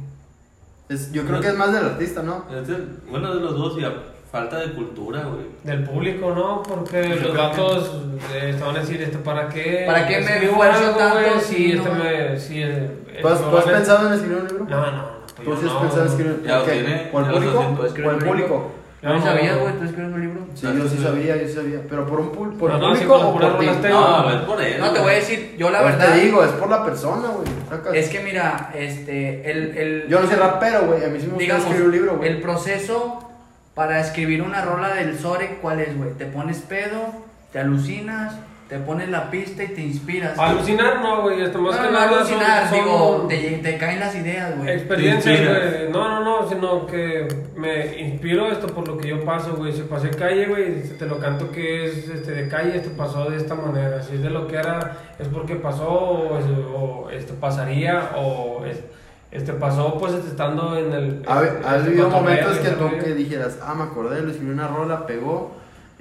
Es- yo creo que es más del artista, ¿no? Es de- bueno, de los dos y a falta de cultura, güey. Del público, ¿no? Porque Yo los creo vatos eh, te van a decir, este, ¿para qué? ¿Para qué me esfuerzo tanto güey? si este no- me. Si, eh, ¿Tú has, me tú has pensado en escribir un libro? No, no, no. pues ¿Tú yo sí has no. pensado en escribir Ya lo ¿Qué? tiene, ¿Por el ya lo está público? ¿Por el público? Ya ¿No no- sabías, güey? ¿Tú escribes un libro? Sí, yo sí sabía, yo sí sabía. Pero por un pul- por No, el no, sí, público o por ti. No, es por él. No, te voy a decir, yo la Pues verdad. te digo, es por la persona, güey. Es que mira, este, el, el, Yo no soy rapero, güey. A mí sí me gusta escribir un libro, güey. el proceso para escribir una rola del Sore, ¿cuál es, güey? Te pones pedo, te alucinas, te pones la pista y te inspiras. Alucinar no, güey, esto más no, que no, nada son- alucinar, son digo, te, te caen las ideas, güey. experiencias, güey. No, no, no, sino que me inspiro esto por lo que yo paso, güey. Si pasé calle, güey, te lo canto que es este, de calle, esto pasó de esta manera. Si es de lo que era, es porque pasó, o, es- o, esto pasaría, o es- este pasó, pues estando en el. Ha, este, ha este habido momentos que que dijeras, ah, me acordé, lo escribí una rola, pegó.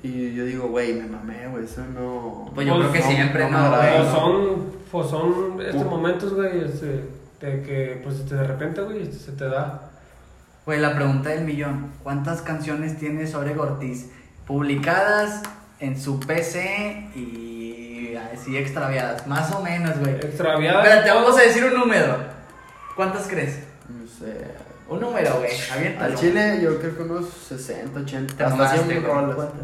Y yo digo, güey, me mamé, güey, eso no. Pues yo Pues creo que no, siempre, no ¿no? O no. son, pues son estos Uh. momentos, güey, este, de que, pues este, de repente, güey, este, se te da. Güey, la pregunta del millón. ¿Cuántas canciones tiene Sore Ortiz publicadas en su PC y así extraviadas? Más o menos, güey. Extraviada. Espérate, vamos a decir un número. ¿Cuántas crees? No sé. Un número, güey. Aviéntalo. Al chile, yo creo que unos 60, 80. Te hasta mamaste, 100 güey. rolas. ¿Cuántas?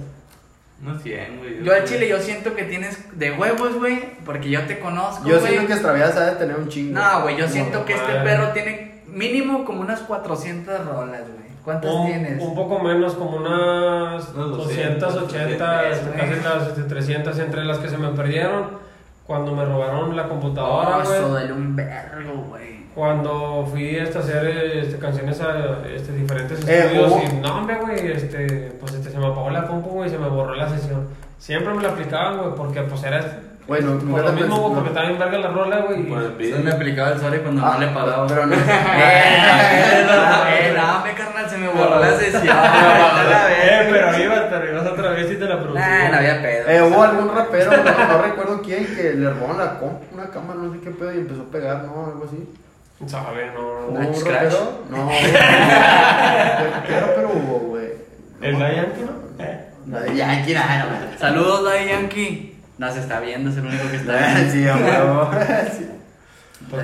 No 100, güey. Yo al chile yo siento que tienes de huevos, güey, porque yo te conozco, Yo güey. siento que extraviada sabe tener un chingo. No, güey, yo Como- siento que este perro tiene mínimo como unas 400 rolas, güey. ¿Cuántas un, tienes? un poco menos, como unas Unos 280, 280, este, casi güey. las este, 300 entre las que se me perdieron. Cuando me robaron la computadora, Oh, eso duele un vergo, güey. Cuando fui este, a hacer este, canciones a este, diferentes Eh, estudios hubo- y no, hombre, güey, este, pues este, se me apagó la compu, güey, y se me borró la sesión. Siempre me la aplicaban, güey, porque pues era Bueno, por nunca lo te mismo, pensé- güey, no. porque en verga la rola, güey. pide. me aplicaba el Sore cuando Ah, no le pagaba. Pero no. Eh, eh, eh, no, me carnal, se me borró la sesión. Eh, pero ibas, pero ibas otra vez y te la Nah, producían. no había pedo. Eh, hubo algún rapero, no, no recuerdo quién, que le robaron la compu, una cámara, no sé qué pedo, y empezó a pegar, ¿no? Algo así. Sabe, no, ¿Hubo no. Un Crash. rapero? No. ¿Qué- ¿Qué rapero hubo, güey? ¿El Yankee, no? Eh. Daddy Yankee, nada, no. Saludos, Daddy Yankee. No se está viendo, es el único que está viendo. Sí. Sí.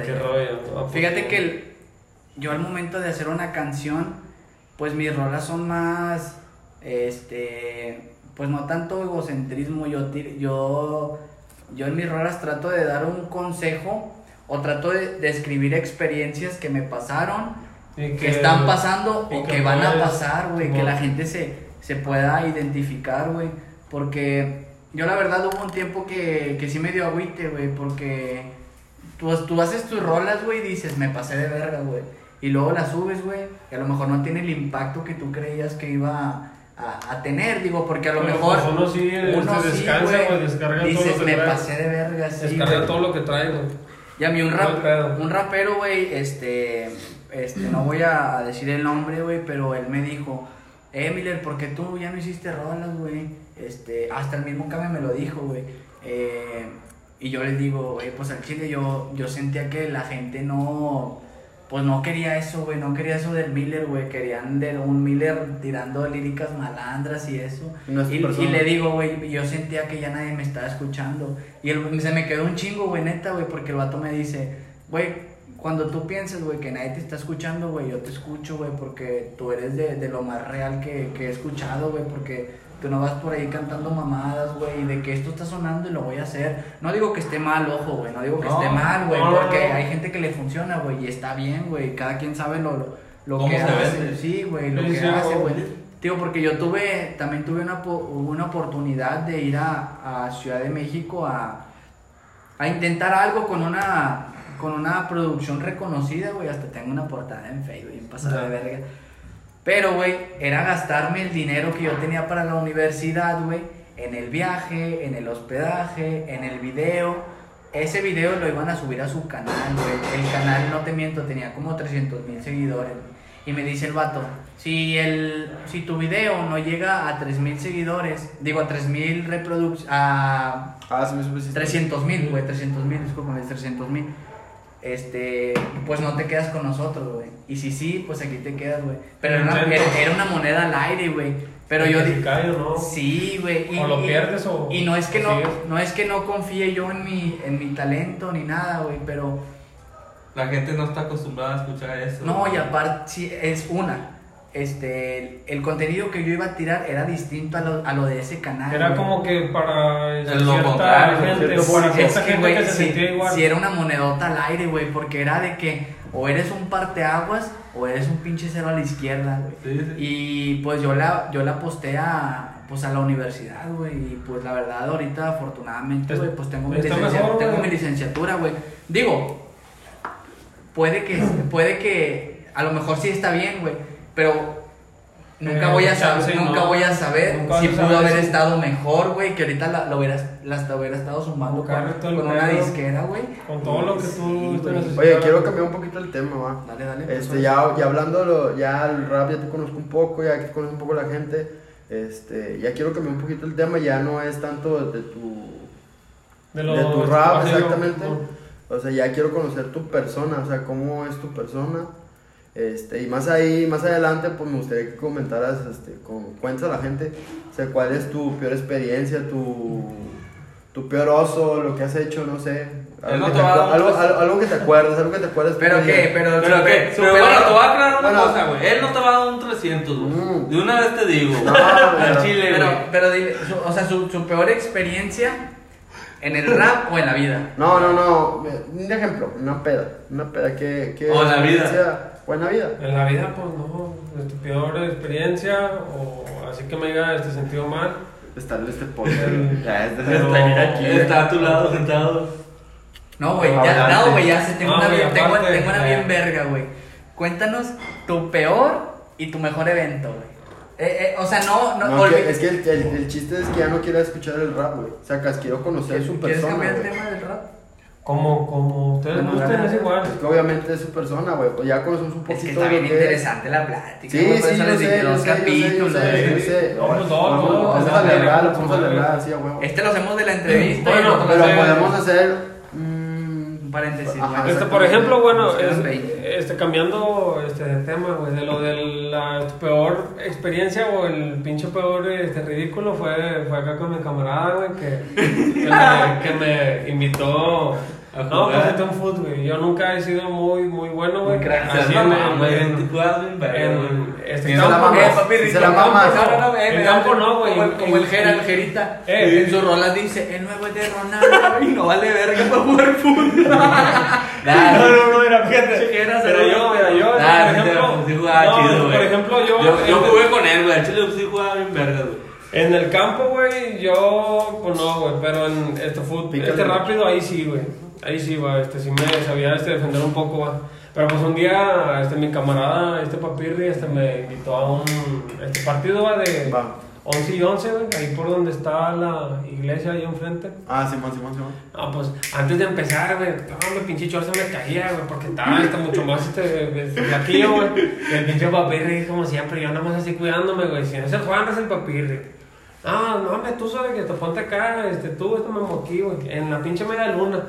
Qué rollo. Fíjate que el- yo al momento de hacer una canción, pues mis rolas son más, este, pues no tanto egocentrismo, yo, yo, yo en mis rolas trato de dar un consejo o trato de, de escribir experiencias que me pasaron, que están pasando y o que que van a pasar, güey, que la gente se, se pueda identificar, güey, porque yo la verdad hubo un tiempo que, que sí me dio agüite, güey, porque tú, tú haces tus rolas, güey, y dices, me pasé de verga, güey, y luego las subes, güey, y a lo mejor no tiene el impacto que tú creías que iba a, a tener, digo, porque a lo Pero, mejor... pues, uno sí, este, sí, descansa, güey, descarga todo dices, lo que me trae". pasé de verga, sí, Descarga güey". todo lo que trae, güey. Y a mí un, rap, un rapero, güey, este, este, no voy a decir el nombre, güey, pero él me dijo, eh, Miller, ¿por qué tú ya no hiciste rolas, güey? Este, hasta el mismo Kame me lo dijo, güey. Eh, y yo les digo, güey, pues al chile yo, yo sentía que la gente no, pues no quería eso, güey, no quería eso del Miller, güey, querían de un Miller tirando líricas malandras y eso. No es Y, le digo, güey, yo sentía que ya nadie me estaba escuchando. Y el- se me quedó un chingo, güey, neta, güey, porque el vato me dice, güey, cuando tú piensas, güey, que nadie te está escuchando, güey, yo te escucho, güey, porque tú eres de, de lo más real que, que he escuchado, güey, porque tú no vas por ahí cantando mamadas, güey, de que esto está sonando y lo voy a hacer. No digo que esté mal, ojo, güey, no digo que No, esté mal, güey, no, porque no. hay gente que le funciona, güey, y está bien, güey, cada quien sabe lo, lo, lo ¿Cómo que hace. vende? Sí, güey, lo Sí, que sí, hace, güey. Digo, porque yo tuve, también tuve una, una oportunidad de ir a, a Ciudad de México a, a intentar algo con una, con una producción reconocida, güey. Hasta tengo una portada en Facebook, bien pasada de verga. Pero, güey, era gastarme el dinero que yo tenía para la universidad, güey, en el viaje, en el hospedaje, en el video. Ese video lo iban a subir a su canal, güey. El canal, no te miento, tenía como 300 mil seguidores. Y me dice el vato, si, el, si tu video no llega a 3 mil seguidores, digo a 3 mil reproducciones, a Ah, sí me supiste. 300 mil, güey, 300 mil, discúlpame, 300 mil. Este, pues no te quedas con nosotros, güey. Y si sí, pues aquí te quedas, güey. Pero era una, era- moneda al aire, güey. Pero yo Que di- si cae o no. Sí, güey. y- O lo y- pierdes o- Y no es que no, sigues. no es que no confíe yo en mi, en mi talento ni nada, güey, pero La gente no está acostumbrada a escuchar eso. no, y aparte, sí, es una. Este, el, el contenido que yo iba a tirar era distinto a lo, a lo de ese canal. Era güey. como que para Es lo cierta contrario, gente, para Es que, gente güey, que se si, sentía igual. si era una monedota al aire, güey, porque era de que o eres un parteaguas o eres un pinche cero a la izquierda, güey. Sí, sí. Y pues yo la, yo la aposté a, pues a la universidad, güey. Y pues la verdad, ahorita afortunadamente, Es- güey, pues tengo mi, mejor, tengo güey. mi licenciatura, güey. Digo, puede que, puede que, a lo mejor sí está bien, güey. Pero nunca Eh, voy a chance, saber, nunca no. voy a saber Nunca si pudo haber si- estado mejor, güey. Que ahorita la, la hubiera, la hasta hubiera estado sumando con, con una disquera, güey. Con todo lo que tú Sí, te necesitas. Oye, quiero cambiar un poquito el tema, va. Dale, dale. pues, Este, ya, ya hablando, ya el rap ya te conozco un poco, ya que conozco un poco la gente, este, ya quiero cambiar un poquito el tema, ya no es tanto de tu, de, de lo- tu rap, exactamente. O sea, ya quiero conocer tu persona, o sea, cómo es tu persona. Este, y más ahí, más adelante, pues me gustaría que comentaras, este, con, cuentas a la gente, o sea, cuál es tu peor experiencia, tu, tu peor oso, lo que has hecho, no sé. Algo, no que te algo, tres- algo- algo que te acuerdes, algo que te acuerdes. Pero que qué, pero, Pero su- qué, pero peor- bueno, te voy a aclarar una Bueno. cosa, güey. Él no te va a dar un 300, güey. Mm. De una vez te digo. No, Al pero- chile, Pero, güey. pero dile, su- o sea, su, su peor experiencia en el rap o en la vida. No, no, no. Un ejemplo, una peda. Una peda que. que O en la vida. O en la vida. En la vida, pues no, de tu peor experiencia o así que me haya este sentido mal. Estar en este. El- Ya, está bien aquí. Está a tu lado sentado. No, güey, ya, no, güey, ya sé, tengo No, una, bien, tengo, aparte, tengo una bien verga, güey. Cuéntanos tu peor y tu mejor evento, güey. Eh, eh, o sea, no, no, No, que- es que el, el- el chiste es que ya no quiero escuchar el rap, güey. O sea, quiero conocer su ¿Quieres persona. cambiar el tema del rap? Como, como ustedes Bueno, gusten, es igual. Es que obviamente es su persona, güey. Pues ya conocemos un Es poquito que está bien interesante la plática. Sí, güey, sí, yo sé, yo dos sé, yo sé, yo capítulos. sé, yo güey. sé. Vamos, Vamos, a alargar, vamos a alargar, a huevo. Este lo hacemos de la entrevista Bueno, Pero podemos hacer. Paréntesis, Ajá. Este, por ejemplo, bueno, es- 20. este, cambiando este, de tema, güey, de lo de la peor experiencia o el pinche peor este, ridículo fue, fue acá con mi camarada, güey, que, que, me, que me invitó. No, pues este un fútbol, güey. Yo nunca he sido muy, muy bueno, güey. No, güey, en, este campo. Eh, papi, se la no, eh, En campo no, güey. Como, el- Jera, el Jerita. Eh. en sus rolas dice, el nuevo es de Ronaldo y no vale verga para jugar fútbol. No, no, no, era fíjate. Pero yo, mira, yo, por ejemplo. Por ejemplo, yo. Yo, jugué con él, güey. Chile sí jugaba bien verga, güey. En el campo, güey, yo, pues no, güey, pero en este fútbol, este rápido, ahí sí, güey. Ahí sí, va, este, sí me sabía este, defender un poco, va. Pero pues un día, este, mi camarada, este papirri, este, me invitó a un, este partido, va, de Va. 11 y 11, güey, ahí por donde está la iglesia, ahí enfrente. Ah, Simón, Simón, Simón. No, pues antes de empezar, güey, no, me pinche chor se me caía, güey, porque estaba este, mucho más este, este, flaquillo, güey. Y el pinche papirri, como siempre, yo nada más así cuidándome, güey. Si no es el Juan, es el papirri. No, no, hombre, tú sabes que te ponte acá, este, tú, esto me moquí, güey, en la pinche media luna.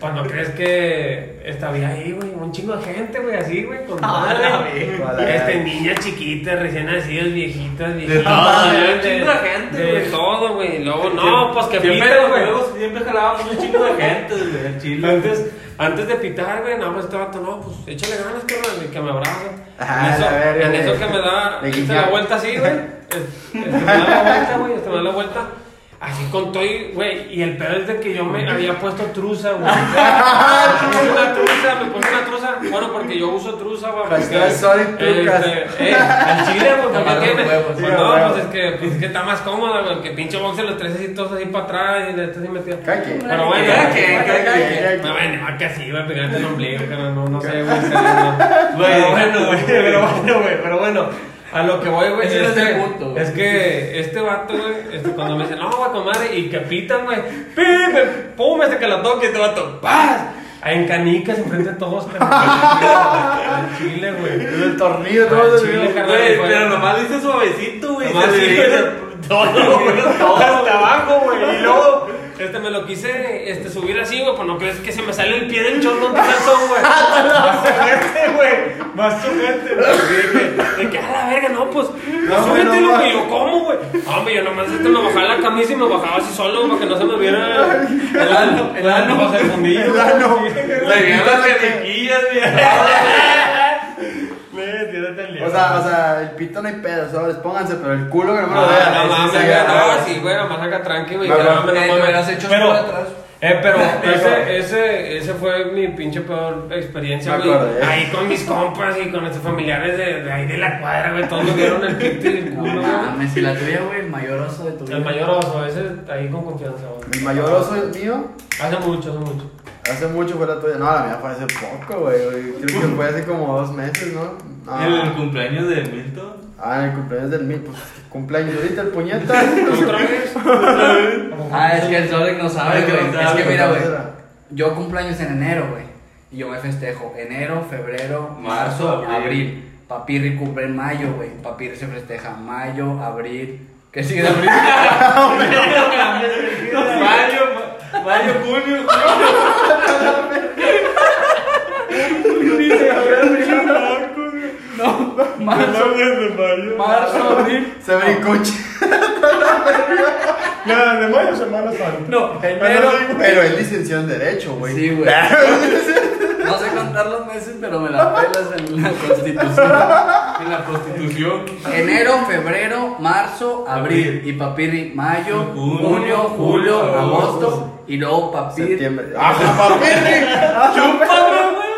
Pues no crees que estaba ahí, güey, un chingo de gente, güey, así, güey, con Ah. Este, niñas chiquitas, recién nacidas, viejitas, viejitas. todo, de- un chingo de gente, de güey. todo, güey. Luego, no, pues que pitan, güey. luego siempre jalábamos un chingo de gente, güey. al chile. Antes, antes de pitar, güey, no, pues este vato, no, pues échale ganas, y que me abraza. Ah, en eso, verga, en eso que me da guiñar. la vuelta así, güey. es- Este me da la vuelta, güey, este me da la vuelta. Así con todo, y, güey, y el pedo es de que yo me había puesto truza, güey. Me puse una truza, me puse una truza. Bueno, porque yo uso truza, güey. porque, Hashtag sorry, trucas. Este, eh, al chile, güey, porque tiene. Pues no, huevos. pues es que, pues es que está más cómoda, güey, que pinche boxer los tres así todos así para atrás y le estás así metido. Cada quien. Pero bueno, Cada que- quien, cada quien. no, bueno, que así, güey, pegarte el ombligo, no, no sé, güey. bueno, güey, pero bueno, güey, pero bueno. A lo que voy, güey, Ese es, el que- punto, güey. es que este vato, güey, este, cuando me dice, no, güey, comadre, y que pitan, güey, pim, pum, este que la toque, este vato, ¡paz! En canicas, enfrente de todos, carnal. Al chile, güey. En el tornillo, todo chile, el carnal. Güey, pero nomás dice suavecito, güey. Nomás dice todo, güey. hasta abajo, güey. Y luego, este, me lo quise este, subir así, güey, pues no crees que se me sale el pie del chorro de calzón, güey. Más sujete, güey. Más sujete, güey. De que, a la verga, no, pues, no, No, súbete, güey, yo, ¿cómo, güey? Hombre, yo nomás este, me bajaba la camisa y me bajaba así solo, para que no se me viera el ano. El ano. El fundillo. El ano. Le dieron las canequillas, güey. Me O sea, o sea, el pito no hay pedo, sobres, pónganse, pero el culo que no me lo No, vean. no no, güey. sí, güey, nomás acá tranqui, güey. No, ya, no, eh, mames. hubieras hecho Pero- por atrás. Eh, pero Me ese, ese, ese fue mi pinche peor experiencia, Me güey. acordé. Ahí con mis compas y con nuestros familiares de, de ahí de la cuadra, güey. Todos me dieron el pito y el culo, güey. y la tuya, güey, el mayor oso de tu vida. El mayor oso, ese ahí con confianza, güey. El mayor oso mío, Hace mucho, hace mucho. Hace mucho fue la tuya. No, la mía fue hace poco, güey. Creo que fue hace como dos meses, ¿no? No. El cumpleaños de Milton. Ah, en el cumpleaños del mil, pues cumpleaños ahorita el puñeta. ¿Otra vez? Ah, es que el Zorek no sabe, güey. no Es que mira, güey. Yo cumpleaños en enero, güey. Y yo me festejo enero, febrero, marzo, Marzo, abril. abril. Papirri cumple en mayo, güey. Papirri se festeja mayo, abril. ¿Qué sigue de abril? Mayo, ma- mayo, junio. marzo, marzo, abril. Se brincó Nada, de mayo Semana Santa. No, enero. Pero él licenció en Derecho, güey. Sí, güey. No sé contar los meses, pero me la pelas en la constitución. En la prostitución. Enero, febrero, marzo, abril. Abril. Y papirri, mayo, Junio, junio, julio, julio, agosto. Y luego papirri. Septiembre. ¡Ah, papirri!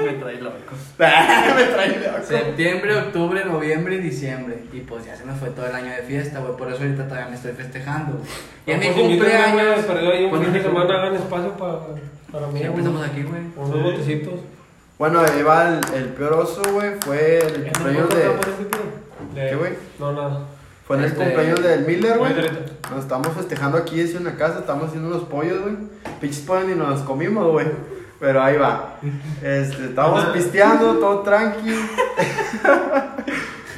Me trae loco. Me trae loco. Septiembre, octubre, noviembre y diciembre. Y pues ya se me fue todo el año de fiesta, güey. Por eso ahorita todavía me estoy festejando. güey. Y en mi cumpleaños. Perdió ahí un ¿cuándo fin de es mi semana, hagan espacio para, para mí. Ya güey. empezamos aquí, güey. Unos Sí. botecitos. Bueno, ahí va el, el peor oso, güey. Fue el ¿Ya cumpleaños de. ¿Qué, güey? No, nada. Fue en el Este- cumpleaños del Miller, güey. Oye. Nos estamos festejando aquí en una casa, estamos haciendo unos pollos, güey. Pinches pollos ni nos los comimos, güey. Pero ahí va. Este, estábamos pisteando, todo tranqui.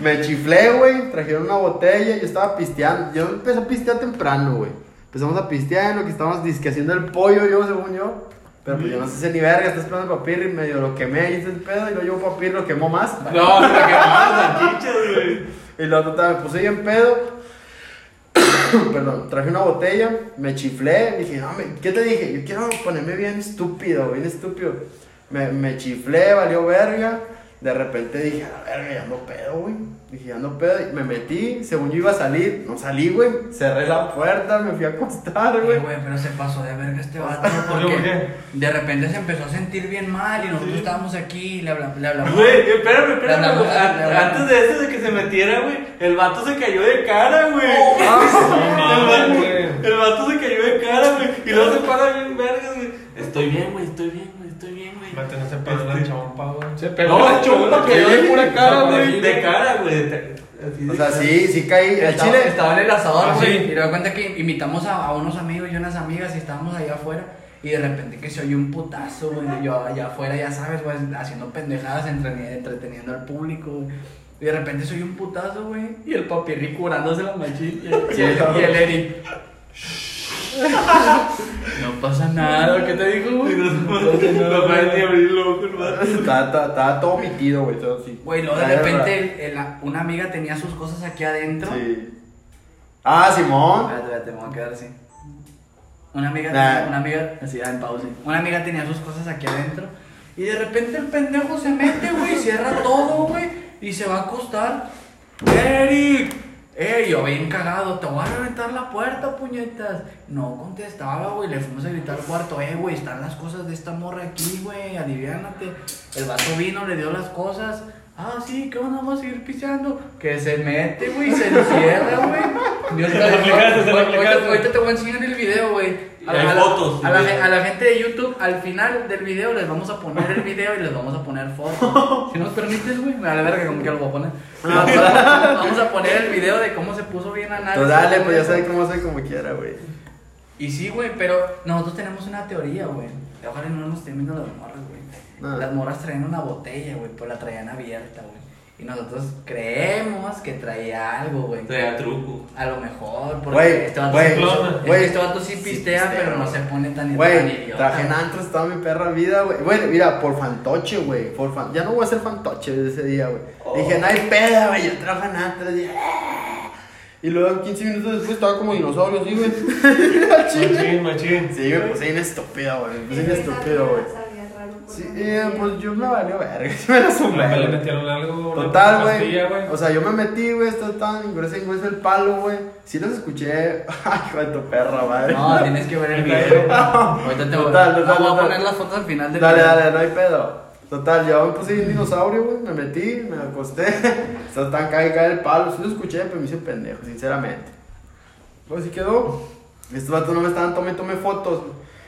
Me chiflé, güey. Trajeron una botella, yo estaba pisteando. Yo empecé a pistear temprano, güey. Empezamos a pistear en lo que estábamos disque haciendo el pollo, yo, según yo. Pero pues yo no sé si ni verga, está esperando papirri, medio lo quemé y el pedo, y luego yo papirri lo quemó más. No, se la quemaron salchichas, güey. Y luego total, me puse bien pedo. Perdón, traje una botella, me chiflé, dije, no, me- ¿qué te dije? Yo quiero ponerme bien estúpido, bien estúpido. Me, me chiflé, valió verga. De repente dije, a la verga, ya ando pedo, güey. Dije, ya ando pedo. Y me metí, según yo iba a salir, no salí, güey. Cerré la puerta, me fui a acostar, Eh, güey. güey, pero se pasó de verga este vato ¿Por qué? porque de repente se empezó a sentir bien mal y nosotros estábamos aquí y le hablamos. Le hablamos. Güey, espérame, espérame. Güey. Antes de eso, de que se metiera, güey, el vato se cayó de cara, güey. No, El vato, güey. el vato se cayó de cara, güey. Y luego se para bien vergas, güey. Estoy bien, güey, estoy bien, güey, estoy bien, güey. Tener ese pedo la chompa, güey. Se No, la chompa de pura cara, güey. De cara, güey. O sea, sí, sí caí. El Estaba, chile. estaba en el asador, Ah, güey. sí. Y me doy cuenta que invitamos a, a unos amigos y unas amigas y estábamos allá afuera. Y de repente que se oye un putazo, güey. Yo allá afuera, ya sabes, güey, haciendo pendejadas, entreteniendo al público, güey. Y de repente se oye un putazo, güey. Y el papirri curándose la machín. Y el, y el, y el Eri. No pasa nada, ¿qué te dijo, güey? No puedes ni abrir el ojo, el vato. Estaba, todo omitido, güey, todo así. Güey, luego de repente el- el- una amiga tenía sus cosas aquí adentro. Sí. Ah, Simón. Espérate, espérate, me voy a quedar así. Una amiga, Nah. una amiga, así, ah, en pausa. Una amiga tenía sus cosas aquí adentro. Y de repente el pendejo se mete, güey, cierra todo, güey, y se va a acostar. ¡Eric! ¡Ey! Yo bien cagado, te voy a reventar la puerta, puñetas. No contestaba, güey, le fuimos a gritar al cuarto, eh, güey, están las cosas de esta morra aquí, güey, aliviánate. El vato vino, le dio las cosas. Ah, sí, ¿qué onda? Vamos a seguir pisteando. Que se mete, güey, se encierra, güey. Dios Se lo. Ahorita te voy a enseñar el video, güey. A, Hay a la- fotos, a la, a la gente de YouTube, al final del video les vamos a poner el video y les vamos a poner fotos. Si nos permites, güey, me vale verga como que lo voy a poner. Vamos a, vamos a poner el video de cómo se puso bien anal. Pues dale, pues ya sabes cómo soy como quiera, güey. Y sí, güey, pero nosotros tenemos una teoría, güey. Ojalá no nos estén viendo las morras, güey. Ah. Las morras traían una botella, güey, pues la traían abierta, güey. Y nosotros creemos que traía algo, güey. Traía truco. A lo mejor, porque Güey, este vato güey, sí, güey. este vato sí Sí pistea, pero no güey. se pone tan, tan Güey, idiota. traje en antros toda mi perra vida, güey. Bueno, mira, por fantoche, güey. Por fan... Ya no voy a ser fantoche de ese día, güey. Oh. Dije, no hay peda, güey. Yo trabajo en antros. Dije, "Ah". Y luego 15 minutos después estaba como dinosaurio, así, güey. Machín, machín. Sí, me puse bien estúpido, güey. Me puse bien estúpido, güey. Sí, eh, pues yo me valió verga, me la Le sumé. metieron algo. Total, güey. O sea, yo me metí, güey, esto tan grueso en grueso el palo, güey. Sí los escuché. Ay, hijo de tu perra, madre. No, tienes que ver el video. Ahorita te voy, Total, total, no, voy a total. poner las fotos al final del Dale, video. dale, no hay pedo. Total, yo me puse un dinosaurio, güey. Me metí, me acosté. Está tan cae y cae el palo. Sí lo escuché, pero me hice pendejo, sinceramente. Pues así quedó. Estos vatos no me estaban tomando, tomé fotos.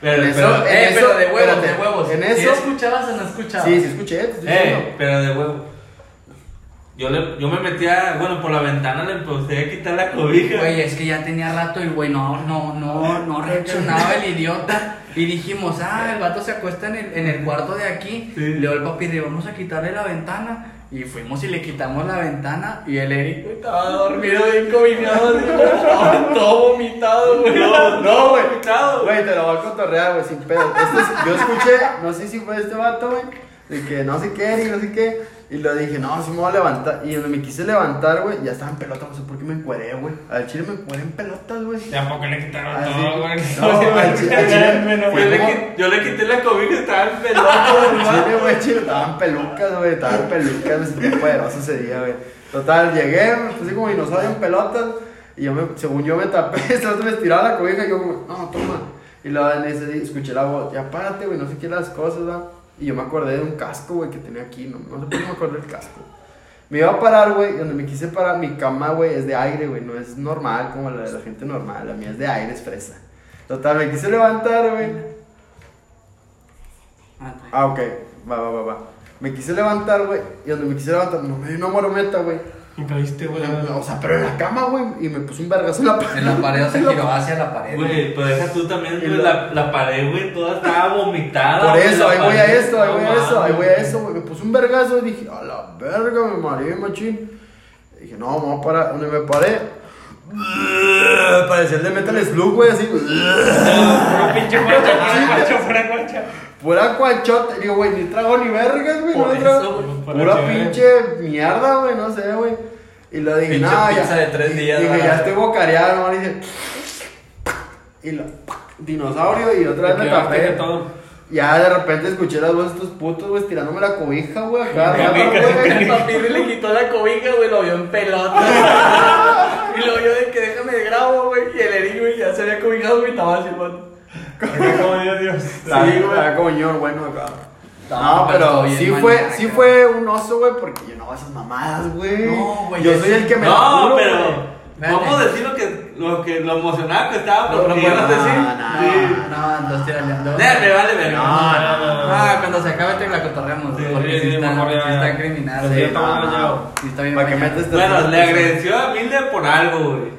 Pero, En pero, eso- Eh, pero de huevos, de huevos. En ¿Sí eso. escuchabas o no escuchabas? Sí, sí escuché, te estoy diciendo. eh, pero de huevo. Yo, le, yo me metía, bueno, por la ventana le empecé a quitar la cobija. Güey, es que ya tenía rato y güey, no, no, no, no reaccionaba el idiota. Y dijimos, ah, el vato se acuesta en el, en el cuarto de aquí. Sí. Le el papi, le vamos a quitarle la ventana. Y fuimos y le quitamos la ventana. Y el Eric estaba dormido bien combinado. Todo vomitado, güey. No, no, güey. Te lo voy a cotorrear, güey, sin pedo. Este es- yo escuché, no sé si fue este vato, güey, de que no sé qué, y no sé qué. Y lo dije, no, sí me voy a levantar. Y donde me quise levantar, güey, ya estaba en pelota, no sé por qué me encueré, güey. Al chile me encueré en pelotas, güey. Tampoco le quitaron Así. todo, güey. No, al chile, al chile, yo, le, yo quité la cobija y estaba en pelota, Al hermano. chile, güey, chile, estaban pelucas, güey, estaban pelucas, me sentí poderoso ese día, güey. Total, llegué, me puse como dinosaurio en pelotas, y yo me, según yo me tapé, otro me estiraba la cobija, y yo como, no, toma. Y luego en ese día escuché la voz, ya párate, güey, no sé qué las cosas, ¿verdad? Y yo me acordé de un casco, güey, que tenía aquí, no, no sé por qué me acordé del casco. Me iba a parar, güey, donde me quise parar, mi cama, güey, es de aire, güey, no es normal como la de la gente normal, la mía es de aire, es fresa. Total, me quise levantar, güey. Ah, bien. Ah, ok, va, va, va, va. Me quise levantar, güey, y donde me quise levantar, no me dio una marometa, güey. Y caíste, güey. O sea, pero en la cama, güey, y me puso un vergazo en la pared. En la pared se giró hacia la pared. Güey, pero deja tú también, güey, la, la pared, güey, toda estaba vomitada. Por eso, ahí voy a eso, ahí voy a eso, ahí voy a eso, güey. Me puse un vergazo y dije, a la verga, me mareé, machín. Y dije, no, voy a parar. Donde me paré, parecía el de Metal Slug, güey, así. Pinche guacha, guacha, pura guacha. Pura cuanchota. Digo, güey, ni trago ni vergas, güey. Por no eso, trago. güey. Pura pinche mierda, güey, no sé, güey. Y lo dije, Pinche no, pizza ya. de tres días, Dije, ya estoy bocareado, ¿no? Y dije, y lo, dinosaurio, y otra vez me tapé. Ya de repente escuché las voces de estos putos, güey, tirándome la cobija, güey, acá. güey. El papi le quitó la cobija, güey, lo vio en pelota. y lo vio de que déjame de grabo, güey. Y el Eric, güey, ya se había cobijado, güey, estaba así, hermano. Como Dios, Dios. Sí, güey, acá como ñor, bueno, acá. No, No, pero pero sí fue, sí fue un oso, güey, porque yo no hago esas mamadas, güey. No, güey, Yo soy el que me la No, juro, pero güey. vamos a decir lo que, lo que lo emocionado que estaba, No, porque no, no sé no, si. no, Sí. No, entonces tírale. no. Ya, me vale verga. No, no, no. Ah, cuando se acabe te la cotorreamos, Sí, porque sí, sí, está, mejor ya- sí está criminal. Pues Sí, está no, bañado. sí está bien Para que metes Bueno, le agradeció a Milde por algo, güey.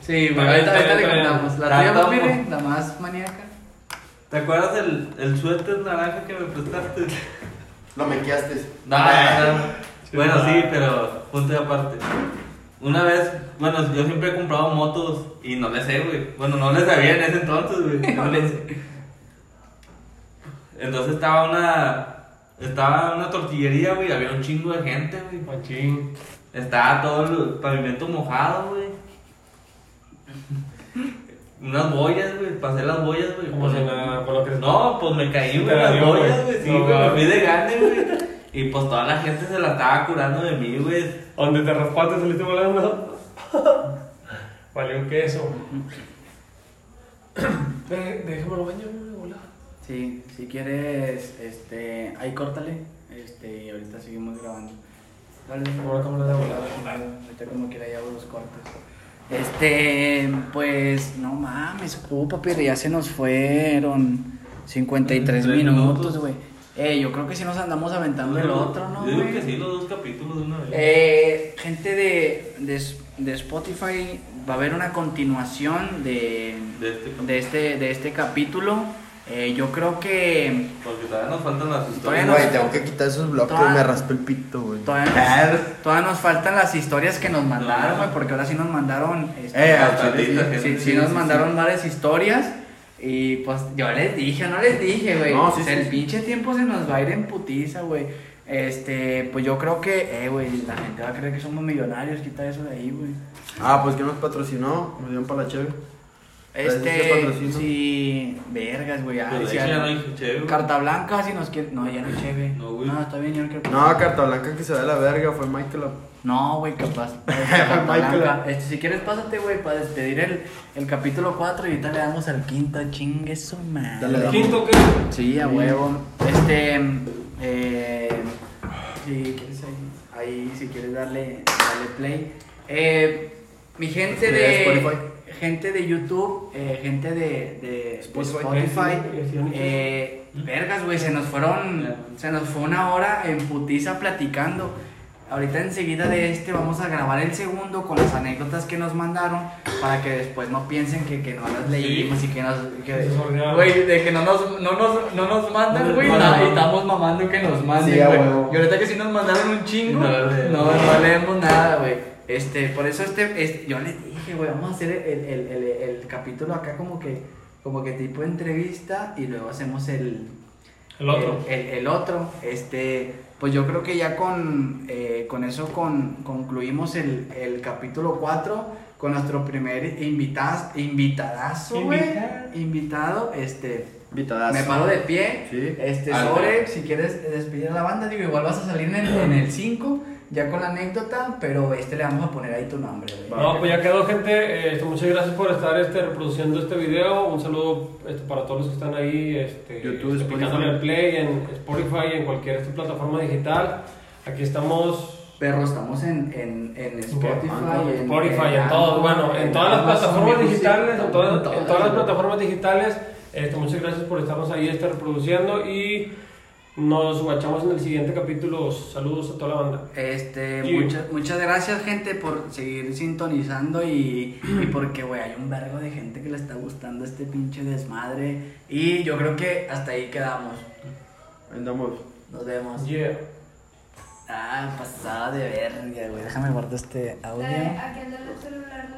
Sí, güey, ahorita, le contamos. La tuya, güey, la más maníaca. ¿Te acuerdas del el suéter naranja que me prestaste? Lo mequeaste. No, no, no. Bueno, sí, pero punto de aparte. Una vez, bueno, yo siempre he comprado motos y no le sé, güey. Bueno, no le sabía en ese entonces, güey. No le sé. Entonces estaba una. Estaba una tortillería, güey. Había un chingo de gente, güey. Machín. Estaba todo el pavimento mojado, güey. Unas boyas, güey. Pasé las boyas, güey. Por lo que No, pues me caí, güey, las dio, boyas, güey. güey. Sí, No, güey, me fui de gane, güey. Y pues toda la gente se la estaba curando de mí, güey. Donde te raspaste saliste volando. Valió un queso. Dé- Déjame lo baño, güey, volá. Sí, si quieres, este, ahí córtale, este, y ahorita seguimos grabando. Dale, Como la cámara de volada. Ahorita como quiera ya hago los cortes. Este, pues, no mames, uh, papi, ya se nos fueron 53 Tres minutos, güey. Eh, yo creo que sí nos andamos aventando el otro, ¿no, Yo que sí, los dos capítulos de una vez. Eh, gente de, de, de Spotify, va a haber una continuación de, De este de este, de este capítulo. Eh, yo creo que Porque todavía nos faltan las Todavía historias. Güey, tengo que quitar esos bloques, Toda- me raspé el pito, güey. todavía nos, todavía nos faltan las historias que nos mandaron, güey, porque ahora sí nos mandaron. este, Eh, sí. sí, sí sí, nos sí, mandaron varias historias. Y pues yo les dije, no les dije, güey. No, sí, el sí. pinche tiempo se nos va a ir en putiza, güey. Este, pues yo creo que, eh, güey, la gente va a creer que somos millonarios, quita eso de ahí, güey. Ah, pues que nos patrocinó, nos dieron para la chévere. Gracias Este, sí, vergas, güey. ya no ay, hay chévere. Carta blanca, si nos quiere. No, ya no hay cheve. No, güey. No, está bien, yo no quiero. No, carta blanca que se da la verga, fue Michael. No, güey, capaz. Carta Michael. blanca. Este, si quieres, pásate, güey, para despedir el, el capítulo 4 y ahorita le damos al quinto. Chingue su madre. Dale, dale. Quinto, ¿qué? Sí, a huevo. Este. Eh, si quieres ahí, ahí, si quieres darle, darle play. Eh, mi gente de. Spotify. Gente de YouTube, eh, gente de, de Spotify. Spotify. Sí, sí, sí. eh, vergas, güey, se nos fueron. Se nos fue una hora en putiza platicando. Ahorita enseguida de este vamos a grabar el segundo con las anécdotas que nos mandaron para que después no piensen que, que no las leímos y que nos... que-. Güey, de que no nos, no nos, no nos mandan, No güey, no, y estamos mamando que nos manden, Sí, güey. y ahorita que sí nos mandaron un chingo, No no, leemos. no, nada, güey. Este, por eso este, este, yo le dije, güey, vamos a hacer el, el, el, el capítulo acá como que, como que tipo entrevista y luego hacemos el, El otro. el, el- el otro, este, pues yo creo que ya con, eh, con eso con, concluimos el, el capítulo 4 con nuestro primer invitaz, invitadazo, güey. Invitado. Invitado, este, Invitadazo. me paro de pie. Sí. Este, sobre, si quieres despedir a la banda, digo, igual vas a salir en el, en el 5, ya con la anécdota, pero este le vamos a poner ahí tu nombre. No, pues ya quedó, gente. Eh, este, muchas gracias por estar este, reproduciendo este video. Un saludo este, para todos los que están ahí. Este, YouTube, este, Spotify. picándole al play en Spotify, en cualquier este, plataforma digital. Aquí estamos. Perro, estamos en, en, en Spotify, Anchor, en, Spotify, en todo, bueno, en todas las plataformas digitales, en todas, en todas, las plataformas digitales. Este, muchas gracias por estarnos ahí este, reproduciendo y nos guachamos en el siguiente capítulo. Saludos a toda la banda. Este, Sí. muchas, muchas gracias, gente, por seguir sintonizando y, y porque, güey, hay un vergo de gente que le está gustando este pinche desmadre. Y yo creo que hasta ahí quedamos. Andamos. Nos vemos. Yeah. Ah, pasada de verga, güey. Déjame guardar este audio. Dale, aquí anda el celular,